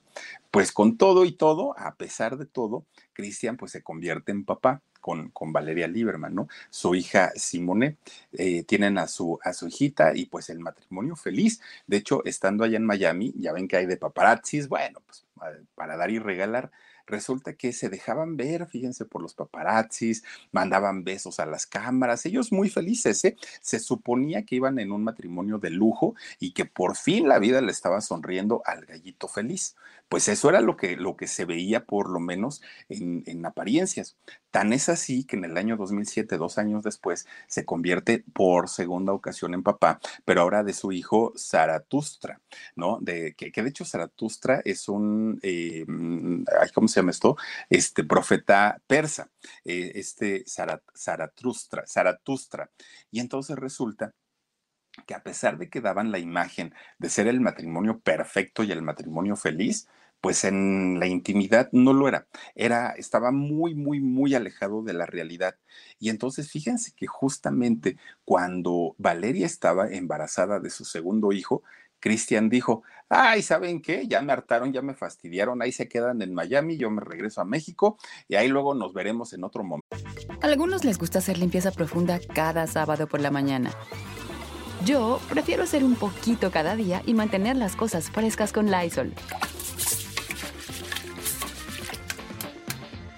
Pues con todo y todo, a pesar de todo, Cristian, pues, se convierte en papá con, Valeria Lieberman, ¿no? Su hija Simone, eh, tienen a su, a su hijita y pues el matrimonio feliz. De hecho, estando allá en Miami, ya ven que hay de paparazzis, bueno, pues para dar y regalar resulta que se dejaban ver, fíjense, por los paparazzis, mandaban besos a las cámaras, ellos muy felices, ¿eh? Se suponía que iban en un matrimonio de lujo y que por fin la vida le estaba sonriendo al gallito feliz. Pues eso era lo que, lo que se veía por lo menos en, en apariencias. Tan es así que en el año 2007, dos años después, se convierte por segunda ocasión en papá, pero ahora de su hijo Zaratustra, ¿no? De, que, de hecho Zaratustra es un, eh, mm, ¿cómo se llama esto? Este profeta persa, eh, este Zaratustra, Zaratustra. Y entonces resulta que a pesar de que daban la imagen de ser el matrimonio perfecto y el matrimonio feliz, pues en la intimidad no lo era. Era, estaba muy, muy, muy alejado de la realidad. Y entonces fíjense que justamente cuando Valeria estaba embarazada de su segundo hijo, Cristian dijo, ay, ¿saben qué? Ya me hartaron, ya me fastidiaron, ahí se quedan en Miami, yo me regreso a México y ahí luego nos veremos en otro momento. A algunos les gusta hacer limpieza profunda cada sábado por la mañana. Yo prefiero hacer un poquito cada día y mantener las cosas frescas con Lysol.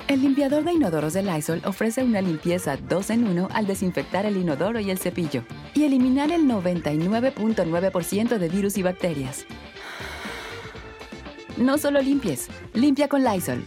El limpiador de inodoros de Lysol ofrece una limpieza 2 en 1 al desinfectar el inodoro y el cepillo y eliminar el 99.9% de virus y bacterias. No solo limpies, limpia con Lysol.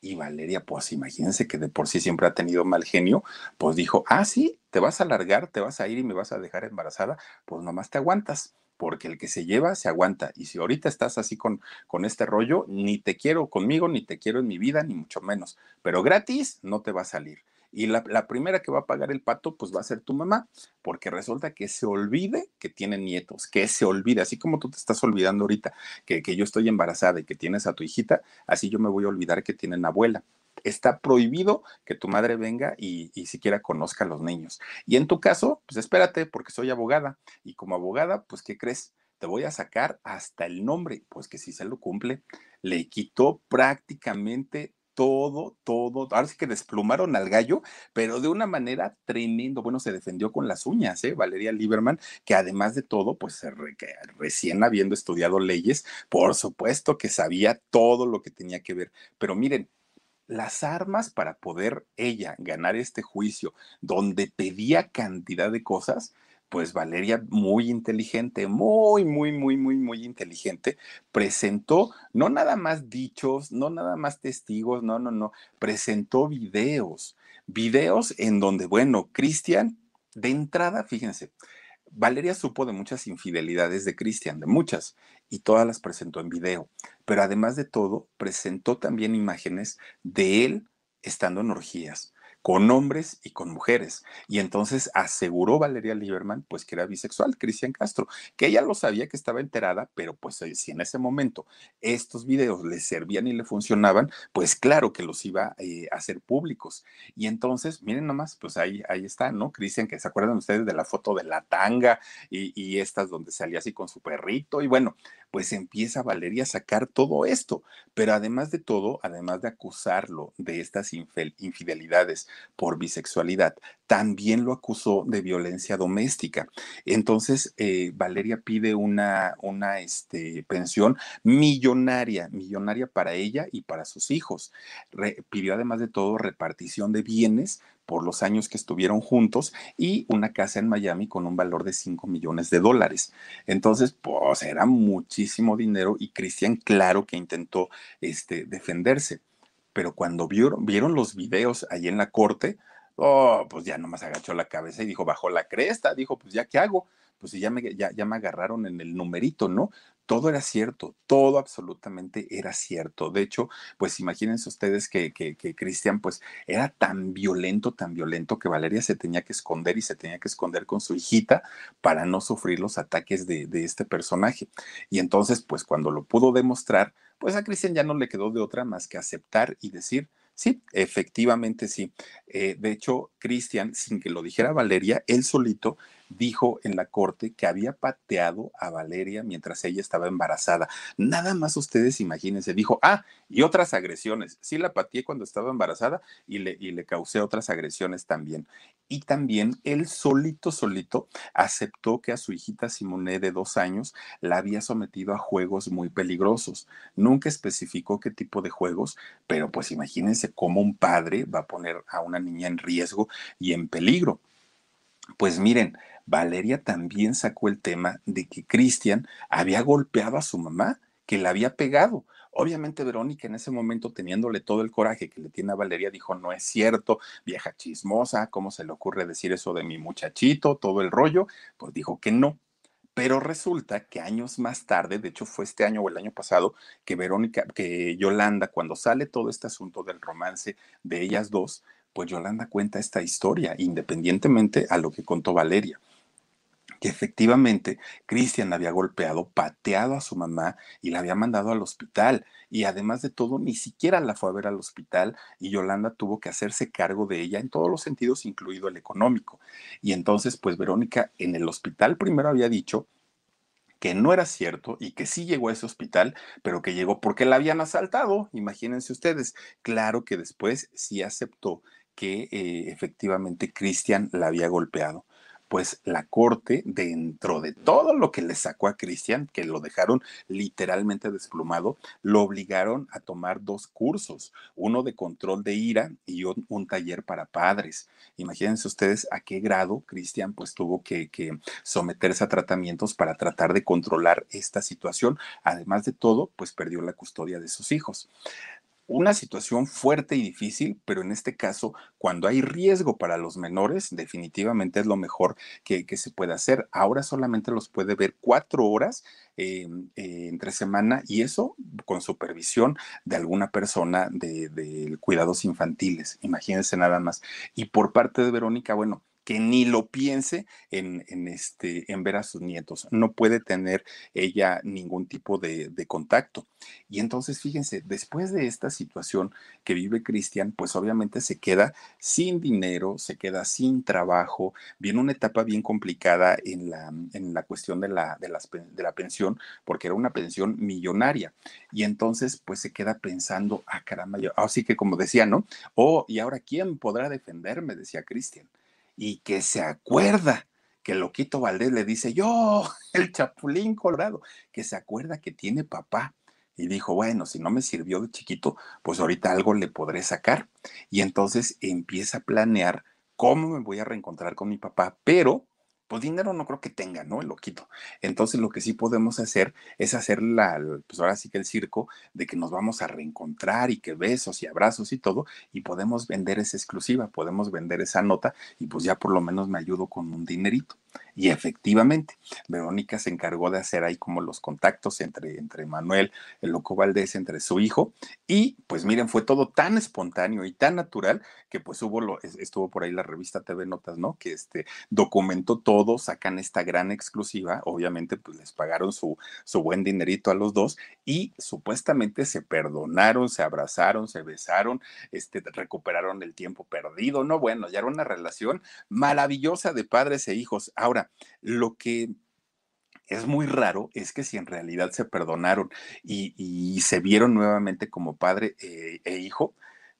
Y Valeria, pues imagínense que de por sí siempre ha tenido mal genio, pues dijo, ah, sí, te vas a largar, te vas a ir y me vas a dejar embarazada, pues nomás te aguantas porque el que se lleva se aguanta. Y si ahorita estás así con, con este rollo, ni te quiero conmigo, ni te quiero en mi vida, ni mucho menos. Pero gratis no te va a salir. Y la, primera que va a pagar el pato, pues va a ser tu mamá, porque resulta que se olvide que tiene nietos, que se olvide, así como tú te estás olvidando ahorita que, que yo estoy embarazada y que tienes a tu hijita, así yo me voy a olvidar que tienen abuela está prohibido que tu madre venga y, siquiera conozca a los niños. Y en tu caso, pues espérate, porque soy abogada. Y como abogada, pues, ¿qué crees? Te voy a sacar hasta el nombre, pues que si se lo cumple, le quitó prácticamente todo, todo, ahora sí que desplumaron al gallo, pero de una manera tremendo. Bueno, se defendió con las uñas, ¿eh? Valeria Lieberman, que además de todo, pues recién habiendo estudiado leyes, por supuesto que sabía todo lo que tenía que ver. Pero miren, las armas para poder ella ganar este juicio, donde pedía cantidad de cosas, pues Valeria, muy inteligente, muy, muy, muy, muy, muy inteligente, presentó no nada más dichos, no nada más testigos, no, no, no, presentó videos, videos en donde, bueno, Cristian, de entrada, fíjense, Valeria supo de muchas infidelidades de Cristian, de muchas, y todas las presentó en video. Pero además de todo, presentó también imágenes de él estando en orgías con hombres y con mujeres. Y entonces aseguró Valeria Lieberman, pues que era bisexual, Cristian Castro, que ella lo sabía que estaba enterada, pero pues eh, si en ese momento estos videos le servían y le funcionaban, pues claro que los iba eh, a hacer públicos. Y entonces, miren nomás, pues ahí, ahí está, ¿no? Cristian, que se acuerdan ustedes de la foto de la tanga y, y estas donde salía así con su perrito. Y bueno, pues empieza Valeria a sacar todo esto. Pero además de todo, además de acusarlo de estas infidelidades por bisexualidad, también lo acusó de violencia doméstica. Entonces, eh, Valeria pide una, una este, pensión millonaria, millonaria para ella y para sus hijos. pidió además de todo repartición de bienes por los años que estuvieron juntos y una casa en Miami con un valor de 5 millones de dólares. Entonces, pues era muchísimo dinero y Cristian, claro que intentó este, defenderse. Pero cuando vieron, vieron los videos ahí en la corte, oh, pues ya nomás agachó la cabeza y dijo, bajó la cresta, dijo, pues ya qué hago pues ya me, ya, ya me agarraron en el numerito, ¿no? todo era cierto, todo absolutamente era cierto. De hecho, pues imagínense ustedes que, que, Cristian pues era tan violento, tan violento que Valeria se tenía que esconder y se tenía que esconder con su hijita para no sufrir los ataques de, de este personaje. Y entonces, pues cuando lo pudo demostrar, pues a Cristian ya no le quedó de otra más que aceptar y decir, Sí, efectivamente sí. Eh, de hecho, Cristian, sin que lo dijera Valeria, él solito dijo en la corte que había pateado a Valeria mientras ella estaba embarazada. Nada más ustedes imagínense, dijo, ah, y otras agresiones. Sí la pateé cuando estaba embarazada y le, y le causé otras agresiones también. Y también él solito, solito, aceptó que a su hijita Simone de dos años la había sometido a juegos muy peligrosos. Nunca especificó qué tipo de juegos, pero pues imagínense cómo un padre va a poner a una niña en riesgo y en peligro. Pues miren, Valeria también sacó el tema de que Cristian había golpeado a su mamá, que la había pegado. Obviamente Verónica en ese momento teniéndole todo el coraje que le tiene a Valeria dijo, no es cierto, vieja chismosa, ¿cómo se le ocurre decir eso de mi muchachito? Todo el rollo, pues dijo que no. Pero resulta que años más tarde, de hecho fue este año o el año pasado, que Verónica, que Yolanda, cuando sale todo este asunto del romance de ellas dos, pues Yolanda cuenta esta historia, independientemente a lo que contó Valeria que efectivamente Cristian había golpeado, pateado a su mamá y la había mandado al hospital. Y además de todo, ni siquiera la fue a ver al hospital y Yolanda tuvo que hacerse cargo de ella en todos los sentidos, incluido el económico. Y entonces, pues Verónica en el hospital primero había dicho que no era cierto y que sí llegó a ese hospital, pero que llegó porque la habían asaltado, imagínense ustedes. Claro que después sí aceptó que eh, efectivamente Cristian la había golpeado pues la corte, dentro de todo lo que le sacó a Cristian, que lo dejaron literalmente desplumado, lo obligaron a tomar dos cursos, uno de control de ira y un, taller para padres. Imagínense ustedes a qué grado Cristian pues tuvo que, que someterse a tratamientos para tratar de controlar esta situación. Además de todo, pues perdió la custodia de sus hijos una situación fuerte y difícil, pero en este caso, cuando hay riesgo para los menores, definitivamente es lo mejor que, se puede hacer. Ahora solamente los puede ver cuatro horas eh, eh, entre semana y eso con supervisión de alguna persona de, de cuidados infantiles. Imagínense nada más. Y por parte de Verónica, bueno, que ni lo piense en, este, en ver a sus nietos. No puede tener ella ningún tipo de, contacto. Y entonces, fíjense, después de esta situación que vive Cristian, pues obviamente se queda sin dinero, se queda sin trabajo, viene una etapa bien complicada en la, en la cuestión de la, de, de la pensión, porque era una pensión millonaria. Y entonces, pues se queda pensando, ah, caramba, así que como decía, ¿no? Oh, ¿y ahora quién podrá defenderme? Decía Cristian y que se acuerda que Loquito Valdés le dice, yo, el Chapulín Colorado, que se acuerda que tiene papá. Y dijo, bueno, si no me sirvió de chiquito, pues ahorita algo le podré sacar. Y entonces empieza a planear cómo me voy a reencontrar con mi papá, pero pues dinero no creo que tenga, ¿no? El loquito. Entonces lo que sí podemos hacer es hacer la, pues ahora sí que el circo de que nos vamos a reencontrar y que besos y abrazos y todo, y podemos vender esa exclusiva, podemos vender esa nota y pues ya por lo menos me ayudo con un dinerito. Y efectivamente, Verónica se encargó de hacer ahí como los contactos entre, entre Manuel, el loco Valdés, entre su hijo. Y pues miren, fue todo tan espontáneo y tan natural que pues hubo, lo, estuvo por ahí la revista TV Notas, ¿no? Que este documentó todo, sacan esta gran exclusiva. Obviamente pues les pagaron su, su buen dinerito a los dos y supuestamente se perdonaron, se abrazaron, se besaron, este, recuperaron el tiempo perdido. No, bueno, ya era una relación maravillosa de padres e hijos Ahora, lo que es muy raro es que si en realidad se perdonaron y, se vieron nuevamente como padre eh, e hijo,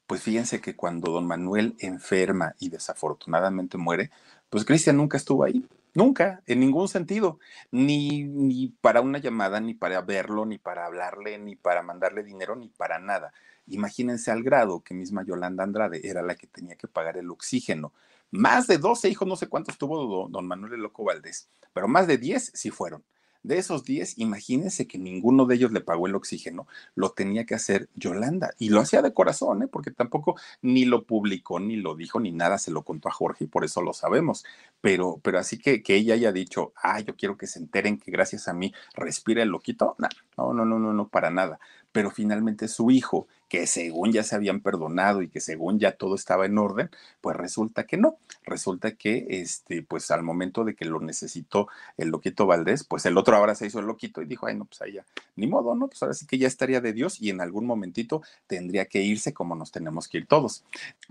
pues fíjense que cuando don Manuel enferma y desafortunadamente muere, pues Cristian nunca estuvo ahí, nunca, en ningún sentido, ni, ni para una llamada, ni para verlo, ni para hablarle, ni para mandarle dinero, ni para nada. Imagínense al grado que misma Yolanda Andrade era la que tenía que pagar el oxígeno más de 12 hijos, no sé cuántos tuvo don Manuel Loco Valdés, pero más de 10 sí fueron. De esos 10, imagínense que ninguno de ellos le pagó el oxígeno, lo tenía que hacer Yolanda y lo hacía de corazón, ¿eh? porque tampoco ni lo publicó, ni lo dijo, ni nada, se lo contó a Jorge y por eso lo sabemos. Pero, pero así que, que ella haya dicho, ah, yo quiero que se enteren que gracias a mí respira el loquito, no, no, no, no, no, para nada. Pero finalmente su hijo que según ya se habían perdonado y que según ya todo estaba en orden, pues resulta que no. Resulta que, este, pues al momento de que lo necesitó el loquito Valdés, pues el otro ahora se hizo el loquito y dijo, ay, no, pues ya, ni modo, ¿no? Pues ahora sí que ya estaría de Dios y en algún momentito tendría que irse como nos tenemos que ir todos.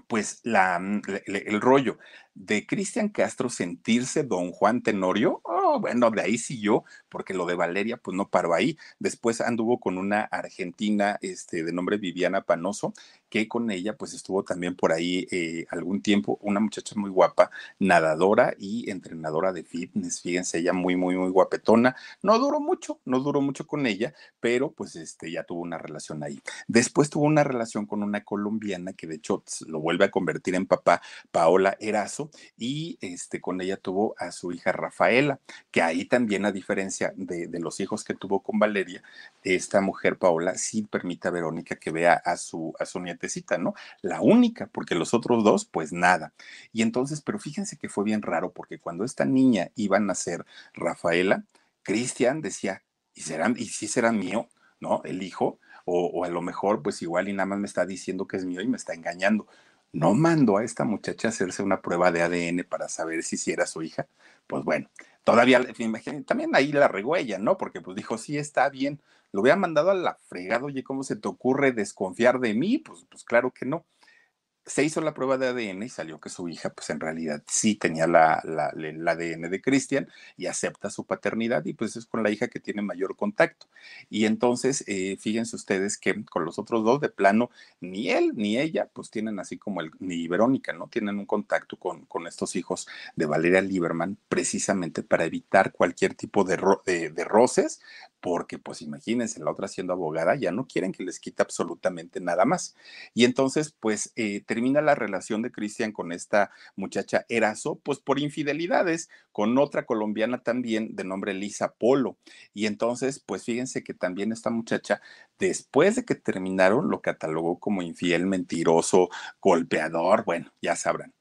Pues la, el rollo de Cristian Castro sentirse don Juan Tenorio, oh, bueno, de ahí siguió, porque lo de Valeria, pues no paró ahí. Después anduvo con una argentina este, de nombre Viviana Panoso, que con ella pues estuvo también por ahí eh, algún tiempo, una muchacha muy guapa, nadadora y entrenadora de fitness, fíjense, ella muy, muy, muy guapetona. No duró mucho, no duró mucho con ella, pero pues este, ya tuvo una relación ahí. Después tuvo una relación con una colombiana que de hecho lo vuelve a convertir en papá, Paola Erazo, y este, con ella tuvo a su hija Rafaela, que ahí también a diferencia de, de los hijos que tuvo con Valeria, esta mujer Paola sí permite a Verónica que vea a su, a su ¿no? La única, porque los otros dos, pues nada. Y entonces, pero fíjense que fue bien raro, porque cuando esta niña iba a nacer Rafaela, Cristian decía, ¿y, serán, ¿y si será mío? ¿No? El hijo, o, a lo mejor, pues igual y nada más me está diciendo que es mío y me está engañando. No mandó a esta muchacha a hacerse una prueba de ADN para saber si, si era su hija. Pues bueno, todavía, también ahí la regó ella, ¿no? Porque pues dijo, sí, está bien, lo había mandado a la fregada, oye, ¿cómo se te ocurre desconfiar de mí? Pues, pues claro que no. Se hizo la prueba de ADN y salió que su hija, pues en realidad sí tenía la, la, el ADN de Cristian y acepta su paternidad y pues es con la hija que tiene mayor contacto. Y entonces, eh, fíjense ustedes que con los otros dos de plano, ni él ni ella, pues tienen así como el, ni Verónica, ¿no? Tienen un contacto con, con estos hijos de Valeria Lieberman precisamente para evitar cualquier tipo de, de, de roces, porque pues imagínense, la otra siendo abogada, ya no quieren que les quite absolutamente nada más. Y entonces, pues eh, termina la relación de Cristian con esta muchacha Erazo, pues por infidelidades, con otra colombiana también de nombre Lisa Polo. Y entonces, pues fíjense que también esta muchacha, después de que terminaron, lo catalogó como infiel, mentiroso, golpeador, bueno, ya sabrán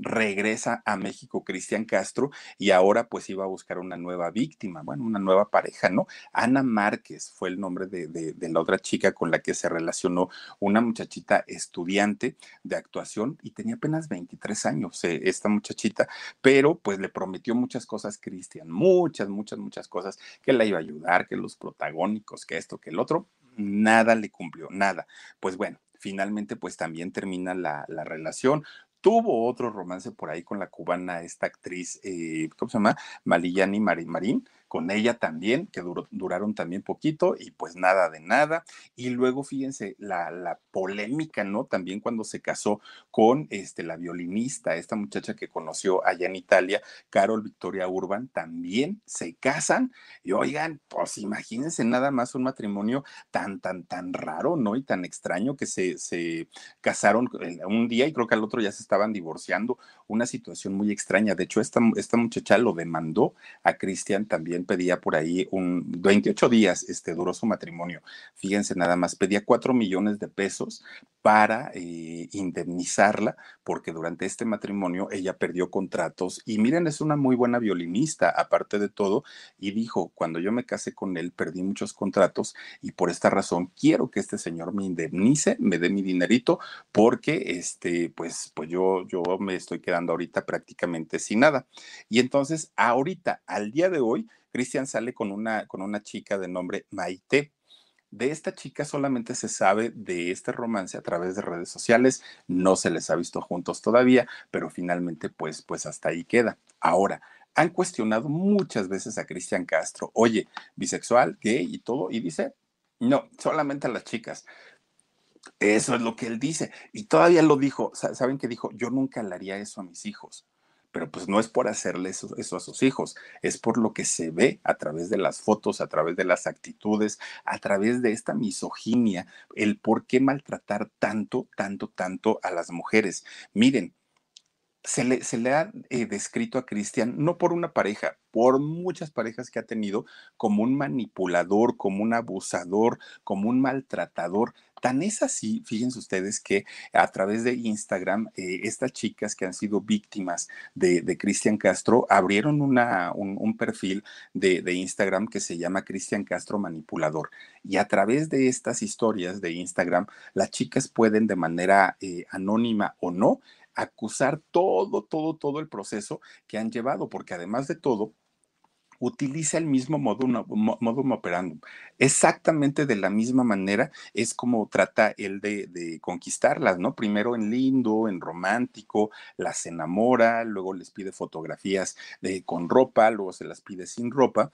regresa a México Cristian Castro y ahora pues iba a buscar una nueva víctima, bueno, una nueva pareja, ¿no? Ana Márquez fue el nombre de, de, la otra chica con la que se relacionó, una muchachita estudiante de actuación y tenía apenas 23 años eh, esta muchachita, pero pues le prometió muchas cosas Cristian, muchas, muchas, muchas cosas, que la iba a ayudar, que los protagónicos, que esto, que el otro, nada le cumplió, nada. Pues bueno, finalmente pues también termina la, la, relación tuvo otro romance por ahí con la cubana, esta actriz, eh, ¿cómo se llama? Malillani Marín Marín, con ella también, que duraron también poquito y pues nada de nada. Y luego, fíjense, la, la, polémica, ¿no? También cuando se casó con este, la violinista, esta muchacha que conoció allá en Italia, Carol Victoria Urban, también se casan. Y oigan, pues imagínense nada más un matrimonio tan, tan, tan raro, ¿no? Y tan extraño que se, se casaron un día y creo que al otro ya se estaban divorciando. Una situación muy extraña. De hecho, esta, esta muchacha lo demandó a Cristian también pedía por ahí un 28 días, este, duró su matrimonio. Fíjense nada más, pedía 4 millones de pesos para eh, indemnizarla, porque durante este matrimonio ella perdió contratos y miren, es una muy buena violinista, aparte de todo, y dijo, cuando yo me casé con él, perdí muchos contratos y por esta razón quiero que este señor me indemnice, me dé mi dinerito, porque este, pues, pues yo, yo me estoy quedando ahorita prácticamente sin nada. Y entonces, ahorita, al día de hoy, Cristian sale con una, con una chica de nombre Maite. De esta chica solamente se sabe de este romance a través de redes sociales, no se les ha visto juntos todavía, pero finalmente pues, pues hasta ahí queda. Ahora, han cuestionado muchas veces a Cristian Castro, oye, bisexual, gay y todo, y dice, no, solamente a las chicas. Eso es lo que él dice. Y todavía lo dijo, ¿saben qué dijo? Yo nunca le haría eso a mis hijos pero pues no es por hacerle eso, a sus hijos, es por lo que se ve a través de las fotos, a través de las actitudes, a través de esta misoginia, el por qué maltratar tanto, tanto, tanto a las mujeres. Miren, se le, se le ha eh, descrito a Cristian, no por una pareja, por muchas parejas que ha tenido, como un manipulador, como un abusador, como un maltratador. Tan es así, fíjense ustedes, que a través de Instagram, eh, estas chicas que han sido víctimas de, Cristian Castro abrieron un, perfil de, Instagram que se llama Cristian Castro Manipulador. Y a través de estas historias de Instagram, las chicas pueden de manera eh, anónima o no acusar todo, todo, todo el proceso que han llevado, porque además de todo, utiliza el mismo modo, modo operandum. Exactamente de la misma manera es como trata él de, conquistarlas, ¿no? Primero en lindo, en romántico, las enamora, luego les pide fotografías de, con ropa, luego se las pide sin ropa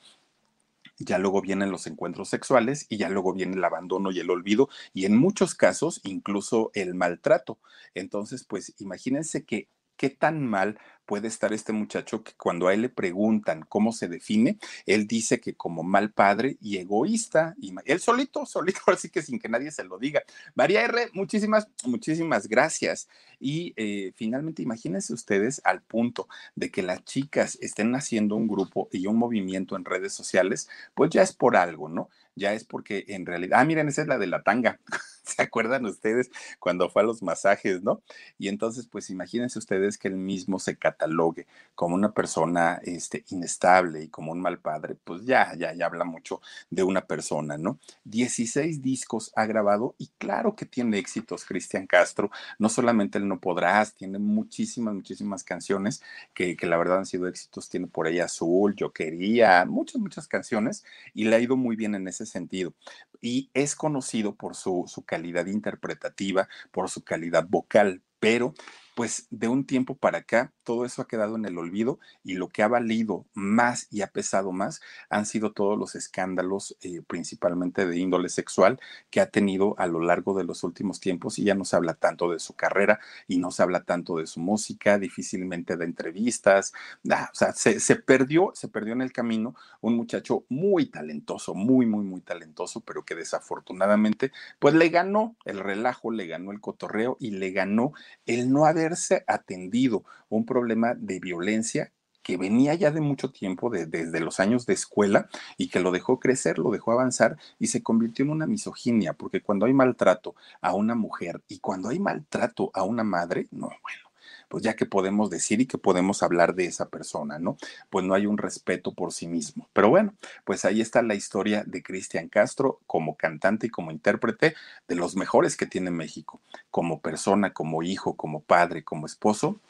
ya luego vienen los encuentros sexuales y ya luego viene el abandono y el olvido y en muchos casos incluso el maltrato. Entonces, pues imagínense que qué tan mal puede estar este muchacho que cuando a él le preguntan cómo se define, él dice que como mal padre y egoísta, y él solito, solito, así que sin que nadie se lo diga. María R, muchísimas, muchísimas gracias. Y eh, finalmente, imagínense ustedes al punto de que las chicas estén haciendo un grupo y un movimiento en redes sociales, pues ya es por algo, ¿no? Ya es porque en realidad, ah, miren, esa es la de la tanga. ¿Se acuerdan ustedes cuando fue a los masajes, no? Y entonces, pues imagínense ustedes que él mismo se catalogue como una persona este, inestable y como un mal padre, pues ya, ya, ya habla mucho de una persona, ¿no? 16 discos ha grabado y claro que tiene éxitos Cristian Castro, no solamente el No Podrás, tiene muchísimas, muchísimas canciones que, que la verdad han sido éxitos, tiene por ahí Azul, Yo Quería, muchas, muchas canciones y le ha ido muy bien en ese sentido. Y es conocido por su, su calidad interpretativa, por su calidad vocal, pero pues de un tiempo para acá todo eso ha quedado en el olvido y lo que ha valido más y ha pesado más han sido todos los escándalos, eh, principalmente de índole sexual, que ha tenido a lo largo de los últimos tiempos y ya no se habla tanto de su carrera y no se habla tanto de su música, difícilmente de entrevistas, o sea, se, se perdió, se perdió en el camino un muchacho muy talentoso, muy, muy, muy talentoso, pero que desafortunadamente pues le ganó el relajo, le ganó el cotorreo y le ganó el no haber atendido un problema de violencia que venía ya de mucho tiempo, desde los años de escuela, y que lo dejó crecer, lo dejó avanzar y se convirtió en una misoginia, porque cuando hay maltrato a una mujer y cuando hay maltrato a una madre, no, bueno, pues ya que podemos decir y que podemos hablar de esa persona, ¿no? Pues no hay un respeto por sí mismo. Pero bueno, pues ahí está la historia de Cristian Castro como cantante y como intérprete de los mejores que tiene México, como persona, como hijo, como padre, como esposo.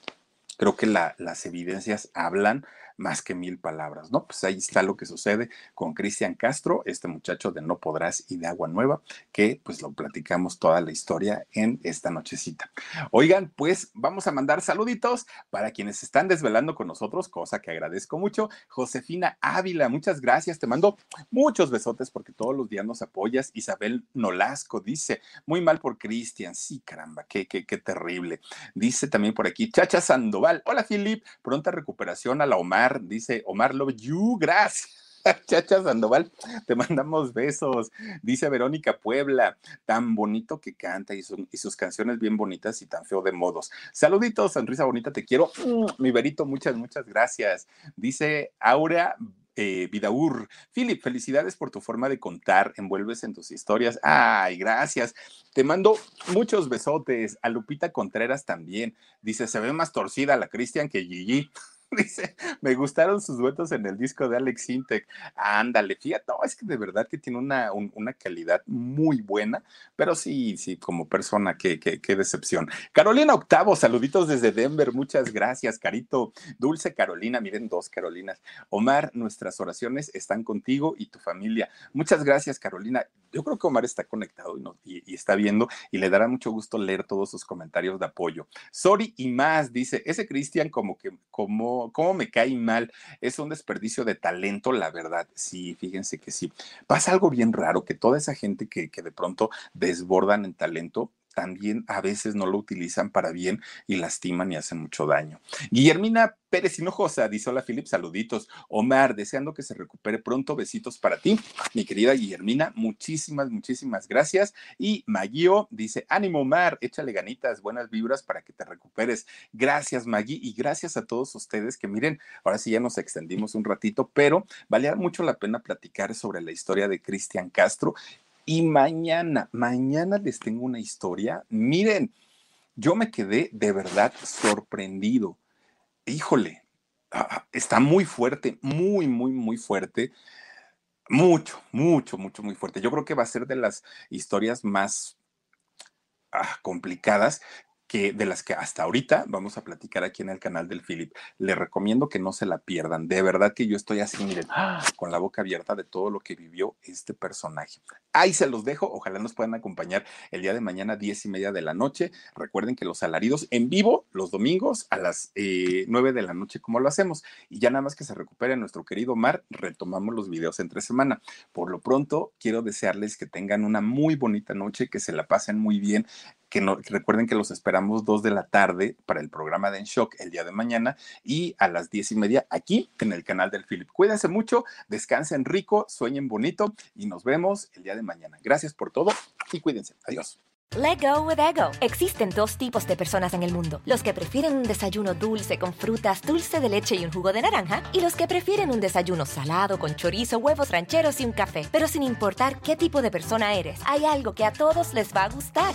Creo que las evidencias hablan más que mil palabras, ¿no? Pues ahí está lo que sucede con Cristian Castro, este muchacho de No Podrás y de Agua Nueva, que pues lo platicamos toda la historia en esta nochecita. Oigan, pues vamos a mandar saluditos para quienes están desvelando con nosotros, cosa que agradezco mucho. Josefina Ávila, muchas gracias, te mando muchos besotes porque todos los días nos apoyas. Isabel Nolasco dice, muy mal por Cristian, sí, caramba, qué, qué, qué terrible. Dice también por aquí, Chacha Sandoval, hola Filip, pronta recuperación a la Omar dice Omar Love You, gracias. Chacha Sandoval, te mandamos besos. Dice Verónica Puebla, tan bonito que canta y, sus canciones bien bonitas y tan feo de modos. Saluditos, sonrisa bonita, te quiero. Mm, mi Verito, muchas, muchas gracias. Dice Aura eh, Vidaur. Philip, felicidades por tu forma de contar, envuelves en tus historias. Ay, gracias. Te mando muchos besotes. A Lupita Contreras también. Dice, se ve más torcida la Cristian que Gigi. Dice, me gustaron sus duetos en el disco de Alex Intec. Ándale, fíjate, no, es que de verdad que tiene una, una calidad muy buena, pero sí, sí, como persona, qué, qué, qué decepción. Carolina Octavo, saluditos desde Denver, muchas gracias, Carito. Dulce Carolina, miren dos Carolinas. Omar, nuestras oraciones están contigo y tu familia. Muchas gracias, Carolina. Yo creo que Omar está conectado y, y está viendo y le dará mucho gusto leer todos sus comentarios de apoyo. Sorry y más, dice, ese Cristian como que, como cómo, me cae mal. Es un desperdicio de talento, la verdad. Sí, fíjense que sí. Pasa algo bien raro, que toda esa gente que, que de pronto desbordan en talento, también a veces no lo utilizan para bien y lastiman y hacen mucho daño. Guillermina Pérez Hinojosa dice: Hola, Filip, saluditos. Omar, deseando que se recupere pronto. Besitos para ti, mi querida Guillermina. Muchísimas, muchísimas gracias. Y Maguío dice: Ánimo, Omar, échale ganitas, buenas vibras para que te recuperes. Gracias, Magui, y gracias a todos ustedes que miren, ahora sí ya nos extendimos un ratito, pero valía mucho la pena platicar sobre la historia de Cristian Castro y mañana, mañana les tengo una historia. Miren, yo me quedé de verdad sorprendido. Híjole, ah, ah, está muy fuerte, muy, muy, muy fuerte. Mucho, mucho, mucho, muy fuerte. Yo creo que va a ser de las historias más ah, complicadas que de las que hasta ahorita vamos a platicar aquí en el canal del Philip. Le recomiendo que no se la pierdan. De verdad que yo estoy así, miren, con la boca abierta de todo lo que vivió este personaje. Ahí se los dejo. Ojalá nos puedan acompañar el día de mañana, diez y media de la noche. Recuerden que los alaridos en vivo los domingos a las eh, nueve de la noche, como lo hacemos. Y ya nada más que se recupere nuestro querido Mar, retomamos los videos entre semana. Por lo pronto, quiero desearles que tengan una muy bonita noche, que se la pasen muy bien recuerden que los esperamos dos de la tarde para el programa de En Shock el día de mañana y a las diez y media aquí en el canal del Philip. Cuídense mucho, descansen rico, sueñen bonito y nos vemos el día de mañana. Gracias por todo y cuídense. Adiós. Let go with ego. Existen dos tipos de personas en el mundo: los que prefieren un desayuno dulce con frutas, dulce de leche y un jugo de naranja, y los que prefieren un desayuno salado con chorizo, huevos rancheros y un café. Pero sin importar qué tipo de persona eres, hay algo que a todos les va a gustar.